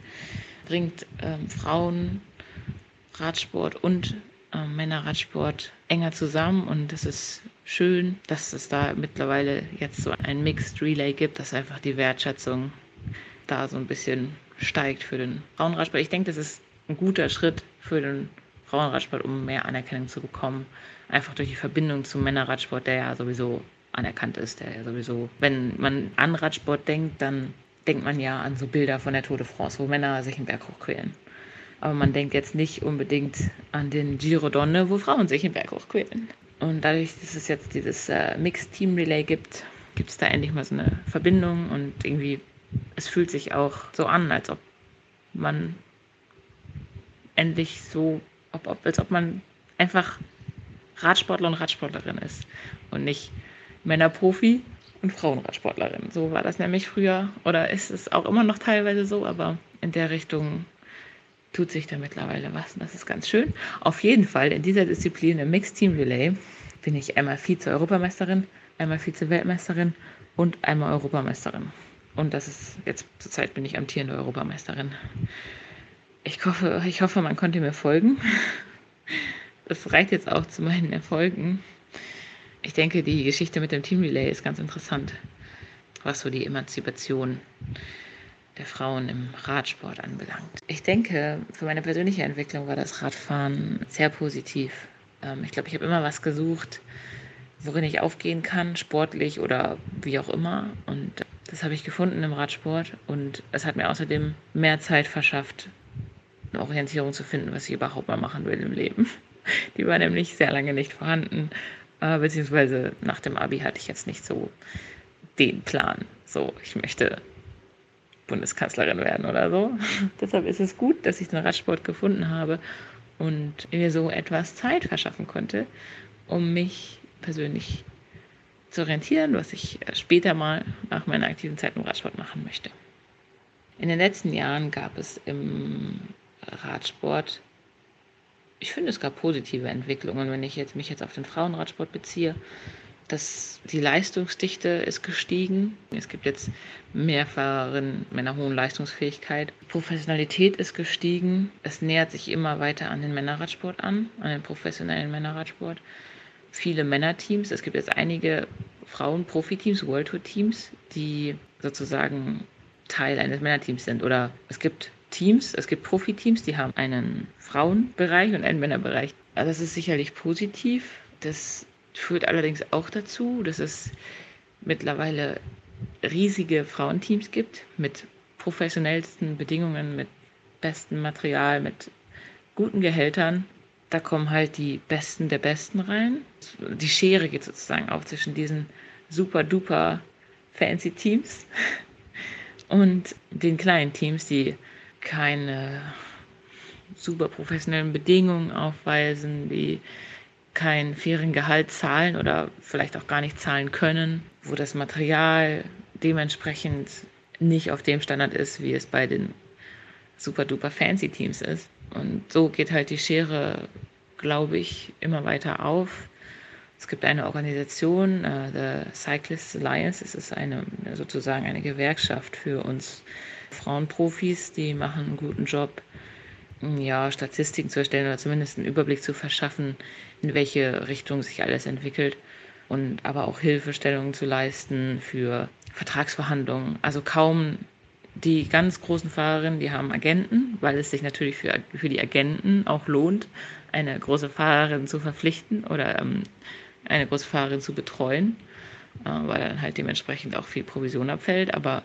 Bringt ähm, Frauen, Radsport und äh, Männerradsport enger zusammen. Und es ist schön, dass es da mittlerweile jetzt so ein Mixed Relay gibt, dass einfach die Wertschätzung da so ein bisschen steigt für den Frauenradsport. Ich denke, das ist ein guter Schritt für den Frauenradsport, um mehr Anerkennung zu bekommen. Einfach durch die Verbindung zum Männerradsport, der ja sowieso anerkannt ist, der ja sowieso, wenn man an Radsport denkt, dann denkt man ja an so Bilder von der Tour de France, wo Männer sich einen Berg hochquälen. Aber man denkt jetzt nicht unbedingt an den Giro Donne, wo Frauen sich einen Berg hochquälen. Und dadurch, dass es jetzt dieses äh, Mixed Team Relay gibt, gibt es da endlich mal so eine Verbindung und irgendwie, es fühlt sich auch so an, als ob man endlich so, ob, ob, als ob man einfach Radsportler und Radsportlerin ist und nicht Männerprofi und Frauenradsportlerin. So war das nämlich früher oder ist es auch immer noch teilweise so, aber in der Richtung tut sich da mittlerweile was und das ist ganz schön. Auf jeden Fall in dieser Disziplin im Mixed Team Relay bin ich einmal Vize-Europameisterin, einmal Vize-Weltmeisterin und einmal Europameisterin. Und das ist jetzt zurzeit bin ich amtierende Europameisterin. Ich hoffe, ich hoffe, man konnte mir folgen. Das reicht jetzt auch zu meinen Erfolgen. Ich denke, die Geschichte mit dem Team Relay ist ganz interessant, was so die Emanzipation der Frauen im Radsport anbelangt. Ich denke, für meine persönliche Entwicklung war das Radfahren sehr positiv. Ähm, ich glaube, ich habe immer was gesucht, worin ich aufgehen kann, sportlich oder wie auch immer. Und das habe ich gefunden im Radsport. Und es hat mir außerdem mehr Zeit verschafft, eine Orientierung zu finden, was ich überhaupt mal machen will im Leben. (laughs) Die war nämlich sehr lange nicht vorhanden. Äh, beziehungsweise nach dem Abi hatte ich jetzt nicht so den Plan. So, ich möchte Bundeskanzlerin werden oder so. (laughs) Deshalb ist es gut, dass ich den Radsport gefunden habe und mir so etwas Zeit verschaffen konnte, um mich persönlich zu orientieren, was ich später mal nach meiner aktiven Zeit im Radsport machen möchte. In den letzten Jahren gab es im Radsport, ich finde, es gab positive Entwicklungen, wenn ich jetzt, mich jetzt auf den Frauenradsport beziehe. Das, die Leistungsdichte ist gestiegen. Es gibt jetzt mehr Fahrerinnen mit einer hohen Leistungsfähigkeit. Professionalität ist gestiegen. Es nähert sich immer weiter an den Männerradsport an, an den professionellen Männerradsport. Viele Männerteams. Es gibt jetzt einige Frauen-Profiteams, World Tour Teams, die sozusagen Teil eines Männerteams sind. Oder es gibt Teams, es gibt Profiteams, die haben einen Frauenbereich und einen Männerbereich. Also das ist sicherlich positiv. Das führt allerdings auch dazu, dass es mittlerweile riesige Frauenteams gibt mit professionellsten Bedingungen, mit bestem Material, mit guten Gehältern. Da kommen halt die Besten der Besten rein. Die Schere geht sozusagen auf zwischen diesen super duper fancy Teams (laughs) und den kleinen Teams, die keine super professionellen Bedingungen aufweisen, die keinen fairen Gehalt zahlen oder vielleicht auch gar nicht zahlen können, wo das Material dementsprechend nicht auf dem Standard ist, wie es bei den super duper fancy Teams ist. Und so geht halt die Schere, glaube ich, immer weiter auf. Es gibt eine Organisation, uh, The Cyclists Alliance, es ist eine, sozusagen eine Gewerkschaft für uns Frauenprofis, die machen einen guten Job, ja, Statistiken zu erstellen oder zumindest einen Überblick zu verschaffen, in welche Richtung sich alles entwickelt und aber auch Hilfestellungen zu leisten für Vertragsverhandlungen. Also kaum die ganz großen Fahrerinnen, die haben Agenten, weil es sich natürlich für, für die Agenten auch lohnt, eine große Fahrerin zu verpflichten oder ähm, eine große Fahrerin zu betreuen, äh, weil dann halt dementsprechend auch viel Provision abfällt. Aber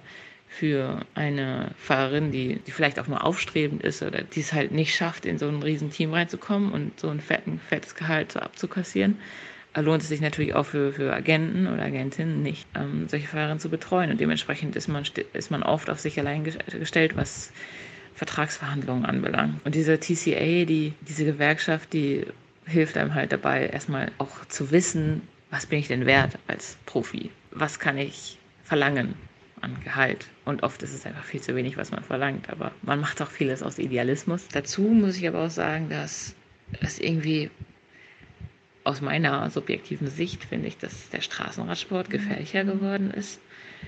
für eine Fahrerin, die, die vielleicht auch nur aufstrebend ist oder die es halt nicht schafft, in so ein riesen Team reinzukommen und so ein fetten, fettes Gehalt so abzukassieren, lohnt es sich natürlich auch für, für Agenten oder Agentinnen nicht, ähm, solche Fahrerinnen zu betreuen. Und dementsprechend ist man, ist man oft auf sich allein gestellt, was Vertragsverhandlungen anbelangt. Und diese TCA, die, diese Gewerkschaft, die hilft einem halt dabei, erstmal auch zu wissen, was bin ich denn wert als Profi? Was kann ich verlangen? An Gehalt. Und oft ist es einfach viel zu wenig, was man verlangt. Aber man macht auch vieles aus Idealismus. Dazu muss ich aber auch sagen, dass es irgendwie aus meiner subjektiven Sicht finde ich, dass der Straßenradsport mhm. gefährlicher geworden ist.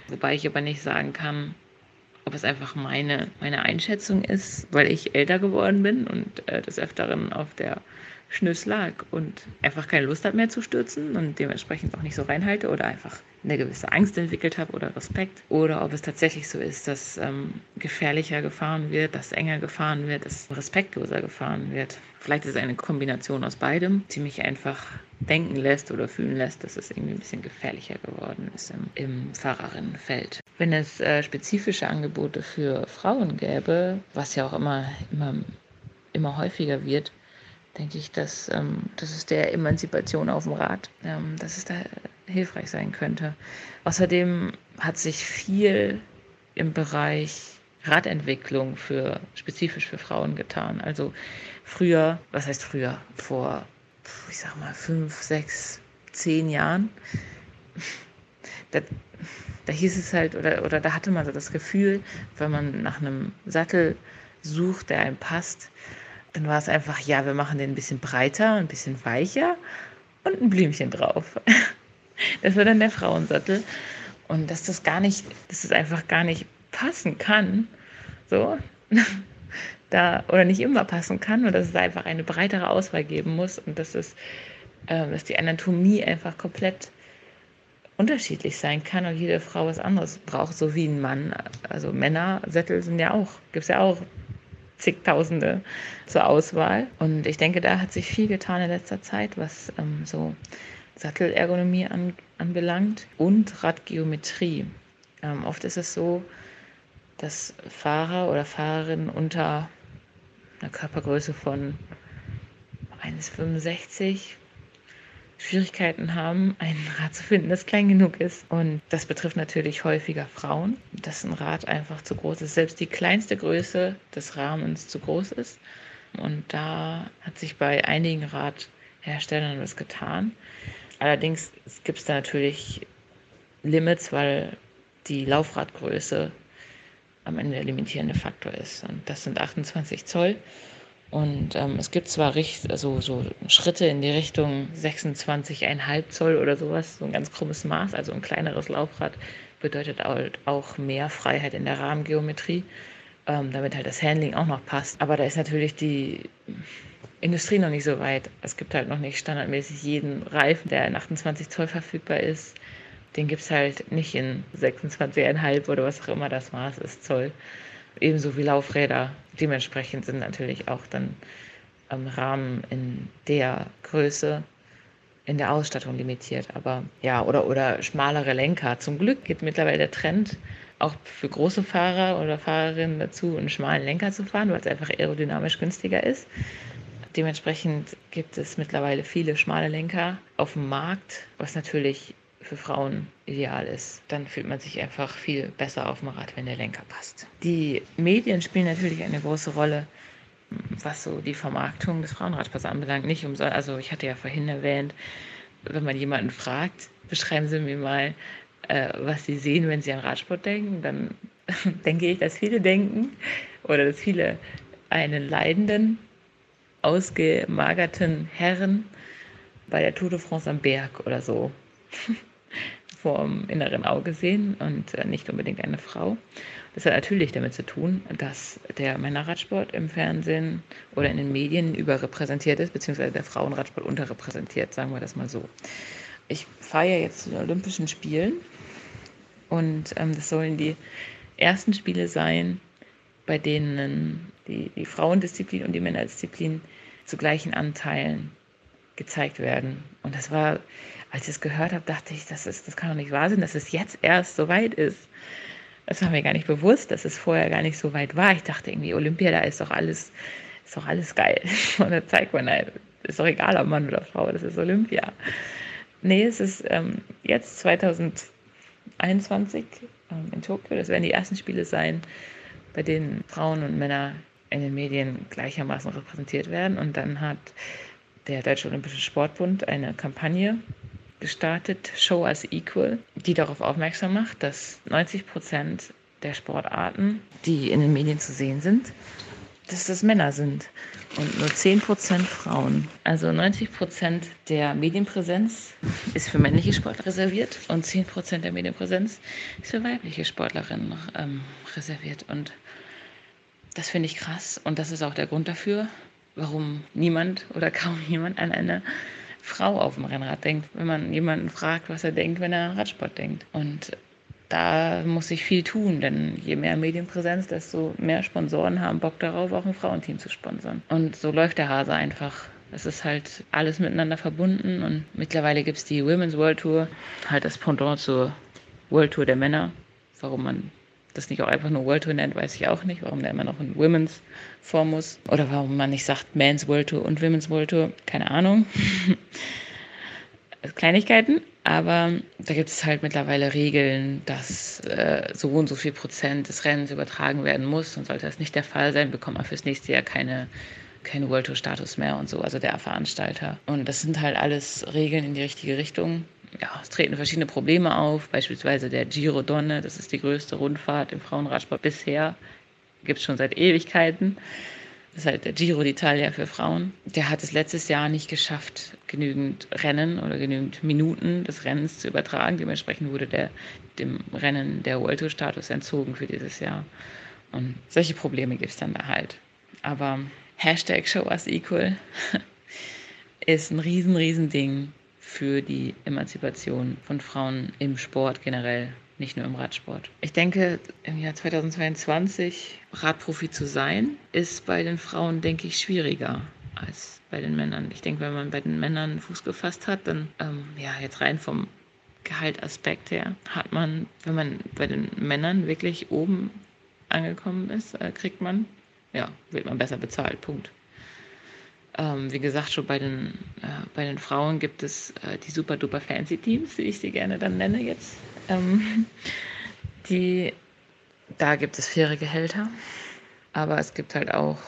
Wobei ich aber nicht sagen kann, ob es einfach meine, meine Einschätzung ist, weil ich älter geworden bin und äh, des Öfteren auf der Schnüss lag und einfach keine Lust habe mehr zu stürzen und dementsprechend auch nicht so reinhalte oder einfach eine gewisse Angst entwickelt habe oder Respekt oder ob es tatsächlich so ist, dass ähm, gefährlicher gefahren wird, dass enger gefahren wird, dass respektloser gefahren wird. Vielleicht ist es eine Kombination aus beidem, die mich einfach denken lässt oder fühlen lässt, dass es irgendwie ein bisschen gefährlicher geworden ist im, im Fahrerinnenfeld. Wenn es äh, spezifische Angebote für Frauen gäbe, was ja auch immer, immer, immer häufiger wird, denke ich, dass, ähm, dass es der Emanzipation auf dem Rad, ähm, dass es da hilfreich sein könnte. Außerdem hat sich viel im Bereich Radentwicklung für spezifisch für Frauen getan. Also früher, was heißt früher? Vor, ich sag mal, fünf, sechs, zehn Jahren, da, da hieß es halt, oder, oder da hatte man so das Gefühl, wenn man nach einem Sattel sucht, der einem passt, dann war es einfach, ja, wir machen den ein bisschen breiter, ein bisschen weicher und ein Blümchen drauf. (laughs) Das war dann der Frauensattel. Und dass das gar nicht, dass es einfach gar nicht passen kann, so, (laughs) da, oder nicht immer passen kann und dass es einfach eine breitere Auswahl geben muss und dass es, äh, dass die Anatomie einfach komplett unterschiedlich sein kann und jede Frau was anderes braucht, so wie ein Mann. Also Männersättel sind ja auch, gibt es ja auch zigtausende zur Auswahl. Und ich denke, da hat sich viel getan in letzter Zeit, was ähm, so Sattelergonomie an, anbelangt und Radgeometrie. Ähm, oft ist es so, dass Fahrer oder Fahrerinnen unter einer Körpergröße von 1,65 Schwierigkeiten haben, ein Rad zu finden, das klein genug ist. Und das betrifft natürlich häufiger Frauen, dass ein Rad einfach zu groß ist. Selbst die kleinste Größe des Rahmens zu groß ist. Und da hat sich bei einigen Radherstellern was getan. Allerdings gibt es da natürlich Limits, weil die Laufradgröße am Ende der limitierende Faktor ist. Und das sind 28 Zoll. Und ähm, es gibt zwar richt also so Schritte in die Richtung 26,5 Zoll oder sowas, so ein ganz krummes Maß, also ein kleineres Laufrad bedeutet halt auch mehr Freiheit in der Rahmengeometrie, ähm, damit halt das Handling auch noch passt. Aber da ist natürlich die Industrie noch nicht so weit. Es gibt halt noch nicht standardmäßig jeden Reifen, der in 28 Zoll verfügbar ist. Den gibt es halt nicht in 26,5 oder was auch immer das Maß ist, Zoll ebenso wie Laufräder. Dementsprechend sind natürlich auch dann Rahmen in der Größe in der Ausstattung limitiert. Aber ja, oder, oder schmalere Lenker. Zum Glück geht mittlerweile der Trend auch für große Fahrer oder Fahrerinnen dazu, einen schmalen Lenker zu fahren, weil es einfach aerodynamisch günstiger ist. Dementsprechend gibt es mittlerweile viele schmale Lenker auf dem Markt, was natürlich für Frauen ideal ist. Dann fühlt man sich einfach viel besser auf dem Rad, wenn der Lenker passt. Die Medien spielen natürlich eine große Rolle, was so die Vermarktung des Frauenradsports anbelangt. Nicht umsonst, also ich hatte ja vorhin erwähnt, wenn man jemanden fragt, beschreiben Sie mir mal, äh, was Sie sehen, wenn Sie an Radsport denken, dann (laughs) denke ich, dass viele denken oder dass viele einen leidenden, ausgemagerten Herren bei der Tour de France am Berg oder so vor dem inneren Auge sehen und äh, nicht unbedingt eine Frau. Das hat natürlich damit zu tun, dass der Männerradsport im Fernsehen oder in den Medien überrepräsentiert ist, beziehungsweise der Frauenradsport unterrepräsentiert, sagen wir das mal so. Ich fahre ja jetzt zu den Olympischen Spielen und ähm, das sollen die ersten Spiele sein, bei denen die, die Frauendisziplin und die Männerdisziplin zu gleichen Anteilen gezeigt werden. Und das war, als ich es gehört habe, dachte ich, das, ist, das kann doch nicht wahr sein, dass es jetzt erst so weit ist. Das war mir gar nicht bewusst, dass es vorher gar nicht so weit war. Ich dachte irgendwie, Olympia, da ist doch alles, ist doch alles geil. (laughs) Und da zeigt man halt, ist doch egal, ob Mann oder Frau, das ist Olympia. Nee, es ist ähm, jetzt 2021 ähm, in Tokio. Das werden die ersten Spiele sein, bei denen Frauen und Männer in den Medien gleichermaßen repräsentiert werden. Und dann hat der Deutsche Olympische Sportbund eine Kampagne gestartet, Show as Equal, die darauf aufmerksam macht, dass 90 Prozent der Sportarten, die in den Medien zu sehen sind, dass das Männer sind und nur 10 Prozent Frauen. Also 90 Prozent der Medienpräsenz ist für männliche Sportler reserviert und 10 Prozent der Medienpräsenz ist für weibliche Sportlerinnen ähm, reserviert. Und das finde ich krass und das ist auch der Grund dafür, warum niemand oder kaum jemand an eine Frau auf dem Rennrad denkt, wenn man jemanden fragt, was er denkt, wenn er an Radsport denkt. Und da muss sich viel tun, denn je mehr Medienpräsenz, desto mehr Sponsoren haben Bock darauf, auch ein Frauenteam zu sponsern. Und so läuft der Hase einfach. Es ist halt alles miteinander verbunden und mittlerweile gibt es die Women's World Tour, halt das Pendant zur World Tour der Männer. Warum man das nicht auch einfach nur World Tour nennt, weiß ich auch nicht, warum der immer noch ein Women's vor muss. Oder warum man nicht sagt Men's World Tour und Women's World Tour, keine Ahnung. (laughs) Kleinigkeiten, aber da gibt es halt mittlerweile Regeln, dass äh, so und so viel Prozent des Rennens übertragen werden muss. Und sollte das nicht der Fall sein, bekommt man fürs nächste Jahr keine, keinen World Tour Status mehr und so, also der Veranstalter. Und das sind halt alles Regeln in die richtige Richtung ja, es treten verschiedene Probleme auf, beispielsweise der Giro Donne, das ist die größte Rundfahrt im Frauenradsport bisher, gibt es schon seit Ewigkeiten. Das ist halt der Giro d'Italia für Frauen. Der hat es letztes Jahr nicht geschafft, genügend Rennen oder genügend Minuten des Rennens zu übertragen. Dementsprechend wurde der, dem Rennen der World Tour Status entzogen für dieses Jahr. Und solche Probleme gibt es dann da halt. Aber Hashtag Show Us Equal (laughs) ist ein riesen, riesen Ding für die Emanzipation von Frauen im Sport generell nicht nur im Radsport. Ich denke, im Jahr 2022 Radprofi zu sein, ist bei den Frauen, denke ich, schwieriger als bei den Männern. Ich denke, wenn man bei den Männern Fuß gefasst hat, dann, ähm, ja, jetzt rein vom Gehaltaspekt her, hat man, wenn man bei den Männern wirklich oben angekommen ist, äh, kriegt man, ja, wird man besser bezahlt. Punkt. Ähm, wie gesagt, schon bei den, äh, bei den Frauen gibt es äh, die super duper fancy Teams, wie ich sie gerne dann nenne jetzt ähm, (laughs) die, da gibt es faire Gehälter, aber es gibt halt auch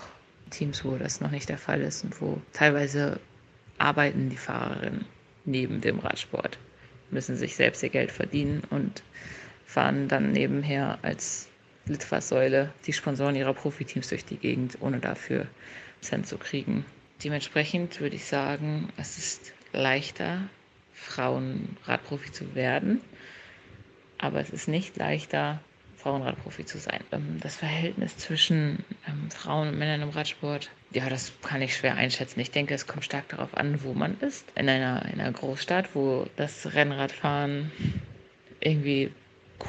Teams, wo das noch nicht der Fall ist und wo teilweise arbeiten die Fahrerinnen neben dem Radsport, müssen sich selbst ihr Geld verdienen und fahren dann nebenher als Litfaßsäule die Sponsoren ihrer Profiteams durch die Gegend, ohne dafür Cent zu kriegen. Dementsprechend würde ich sagen, es ist leichter, Frauen Radprofi zu werden, aber es ist nicht leichter, Frauenradprofi zu sein. Ähm, das Verhältnis zwischen ähm, Frauen und Männern im Radsport, ja, das kann ich schwer einschätzen. Ich denke, es kommt stark darauf an, wo man ist. In einer, in einer Großstadt, wo das Rennradfahren irgendwie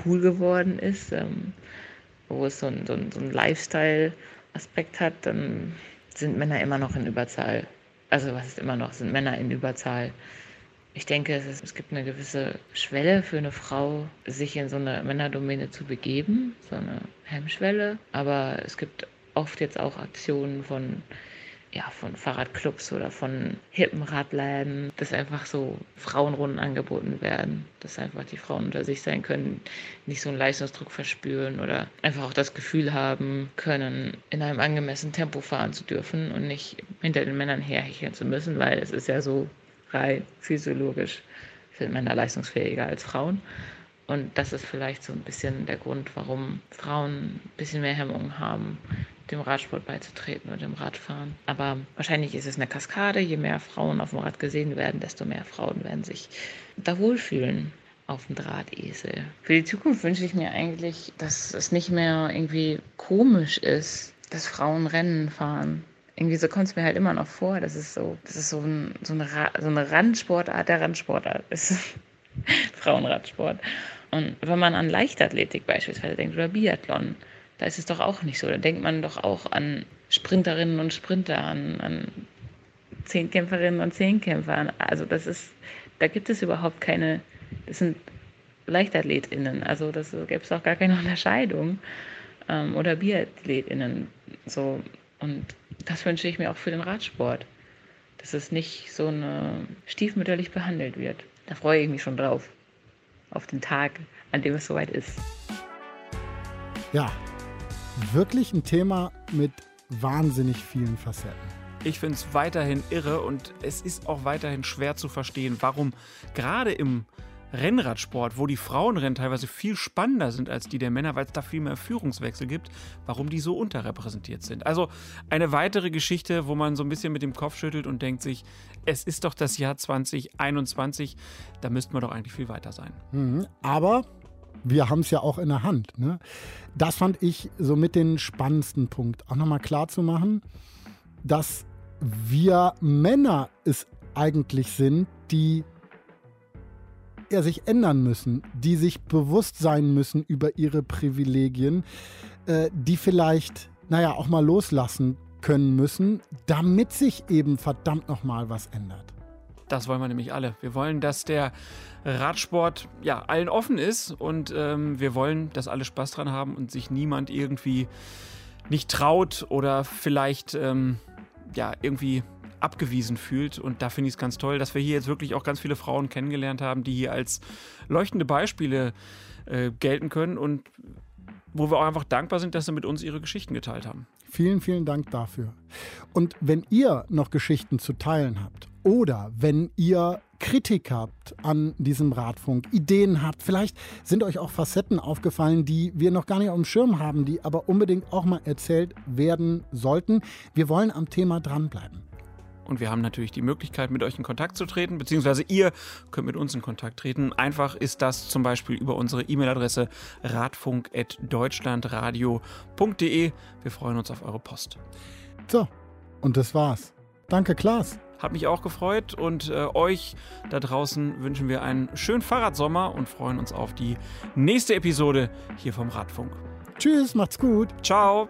cool geworden ist, ähm, wo es so ein, so ein, so ein Lifestyle-Aspekt hat, dann sind Männer immer noch in Überzahl. Also was ist immer noch, sind Männer in Überzahl ich denke, es, ist, es, gibt eine gewisse Schwelle für eine Frau, sich in so eine Männerdomäne zu begeben, so eine Hemmschwelle. Aber es gibt oft jetzt auch Aktionen von, ja, von Fahrradclubs oder von hippen Radläden, dass einfach so Frauenrunden angeboten werden, dass einfach die Frauen unter sich sein können, nicht so einen Leistungsdruck verspüren oder einfach auch das Gefühl haben können, in einem angemessenen Tempo fahren zu dürfen und nicht hinter den Männern herhecheln zu müssen, weil es ist ja so, rein physiologisch sind Männer leistungsfähiger als Frauen. Und das ist vielleicht so ein bisschen der Grund, warum Frauen ein bisschen mehr Hemmungen haben, dem Radsport beizutreten oder dem Radfahren. Aber wahrscheinlich ist es eine Kaskade. Je mehr Frauen auf dem Rad gesehen werden, desto mehr Frauen werden sich da wohlfühlen auf dem Drahtesel. Für die Zukunft wünsche ich mir eigentlich, dass es nicht mehr irgendwie komisch ist, dass Frauen Rennen fahren irgendwie so kommt es mir halt immer noch vor, das ist so, das ist so, ein, so, eine, so eine Randsportart der Randsportart ist. (laughs) Frauenradsport. Und wenn man an Leichtathletik beispielsweise denkt oder Biathlon, da ist es doch auch nicht so. Da denkt man doch auch an Sprinterinnen und Sprinter, an, an Zehnkämpferinnen und Zehnkämpfer. Also das ist, da gibt es überhaupt keine, das sind LeichtathletInnen. Also das gäbe es auch gar keine (laughs) Unterscheidung. Ähm, oder BiathletInnen. So. Und das wünsche ich mir auch für den Radsport, dass es nicht so eine stiefmütterlich behandelt wird. Da freue ich mich schon drauf, auf den Tag, an dem es soweit ist. Ja, wirklich ein Thema mit wahnsinnig vielen Facetten. Ich finde es weiterhin irre und es ist auch weiterhin schwer zu verstehen, warum gerade im Rennradsport, wo die Frauenrennen teilweise viel spannender sind als die der Männer, weil es da viel mehr Führungswechsel gibt, warum die so unterrepräsentiert sind. Also eine weitere Geschichte, wo man so ein bisschen mit dem Kopf schüttelt und denkt sich, es ist doch das Jahr 2021, da müssten wir doch eigentlich viel weiter sein. Mhm, aber wir haben es ja auch in der Hand. Ne? Das fand ich so mit den spannendsten Punkt. Auch nochmal klar zu machen, dass wir Männer es eigentlich sind, die ja, sich ändern müssen, die sich bewusst sein müssen über ihre Privilegien, äh, die vielleicht, naja, auch mal loslassen können müssen, damit sich eben verdammt nochmal was ändert. Das wollen wir nämlich alle. Wir wollen, dass der Radsport ja allen offen ist und ähm, wir wollen, dass alle Spaß dran haben und sich niemand irgendwie nicht traut oder vielleicht ähm, ja irgendwie abgewiesen fühlt. Und da finde ich es ganz toll, dass wir hier jetzt wirklich auch ganz viele Frauen kennengelernt haben, die hier als leuchtende Beispiele äh, gelten können und wo wir auch einfach dankbar sind, dass sie mit uns ihre Geschichten geteilt haben. Vielen, vielen Dank dafür. Und wenn ihr noch Geschichten zu teilen habt Oder wenn ihr Kritik habt an diesem Radfunk, Ideen habt, vielleicht sind euch auch Facetten aufgefallen, die wir noch gar nicht auf dem Schirm haben, die aber unbedingt auch mal erzählt werden sollten. Wir wollen am Thema dranbleiben. Und wir haben natürlich die Möglichkeit, mit euch in Kontakt zu treten, beziehungsweise ihr könnt mit uns in Kontakt treten. Einfach ist das zum Beispiel über unsere E-Mail-Adresse radfunk.deutschlandradio.de. Wir freuen uns auf eure Post. So, und das war's. Danke, Klaas. Hat mich auch gefreut und äh, euch da draußen wünschen wir einen schönen Fahrradsommer und freuen uns auf die nächste Episode hier vom Radfunk. Tschüss, macht's gut. Ciao.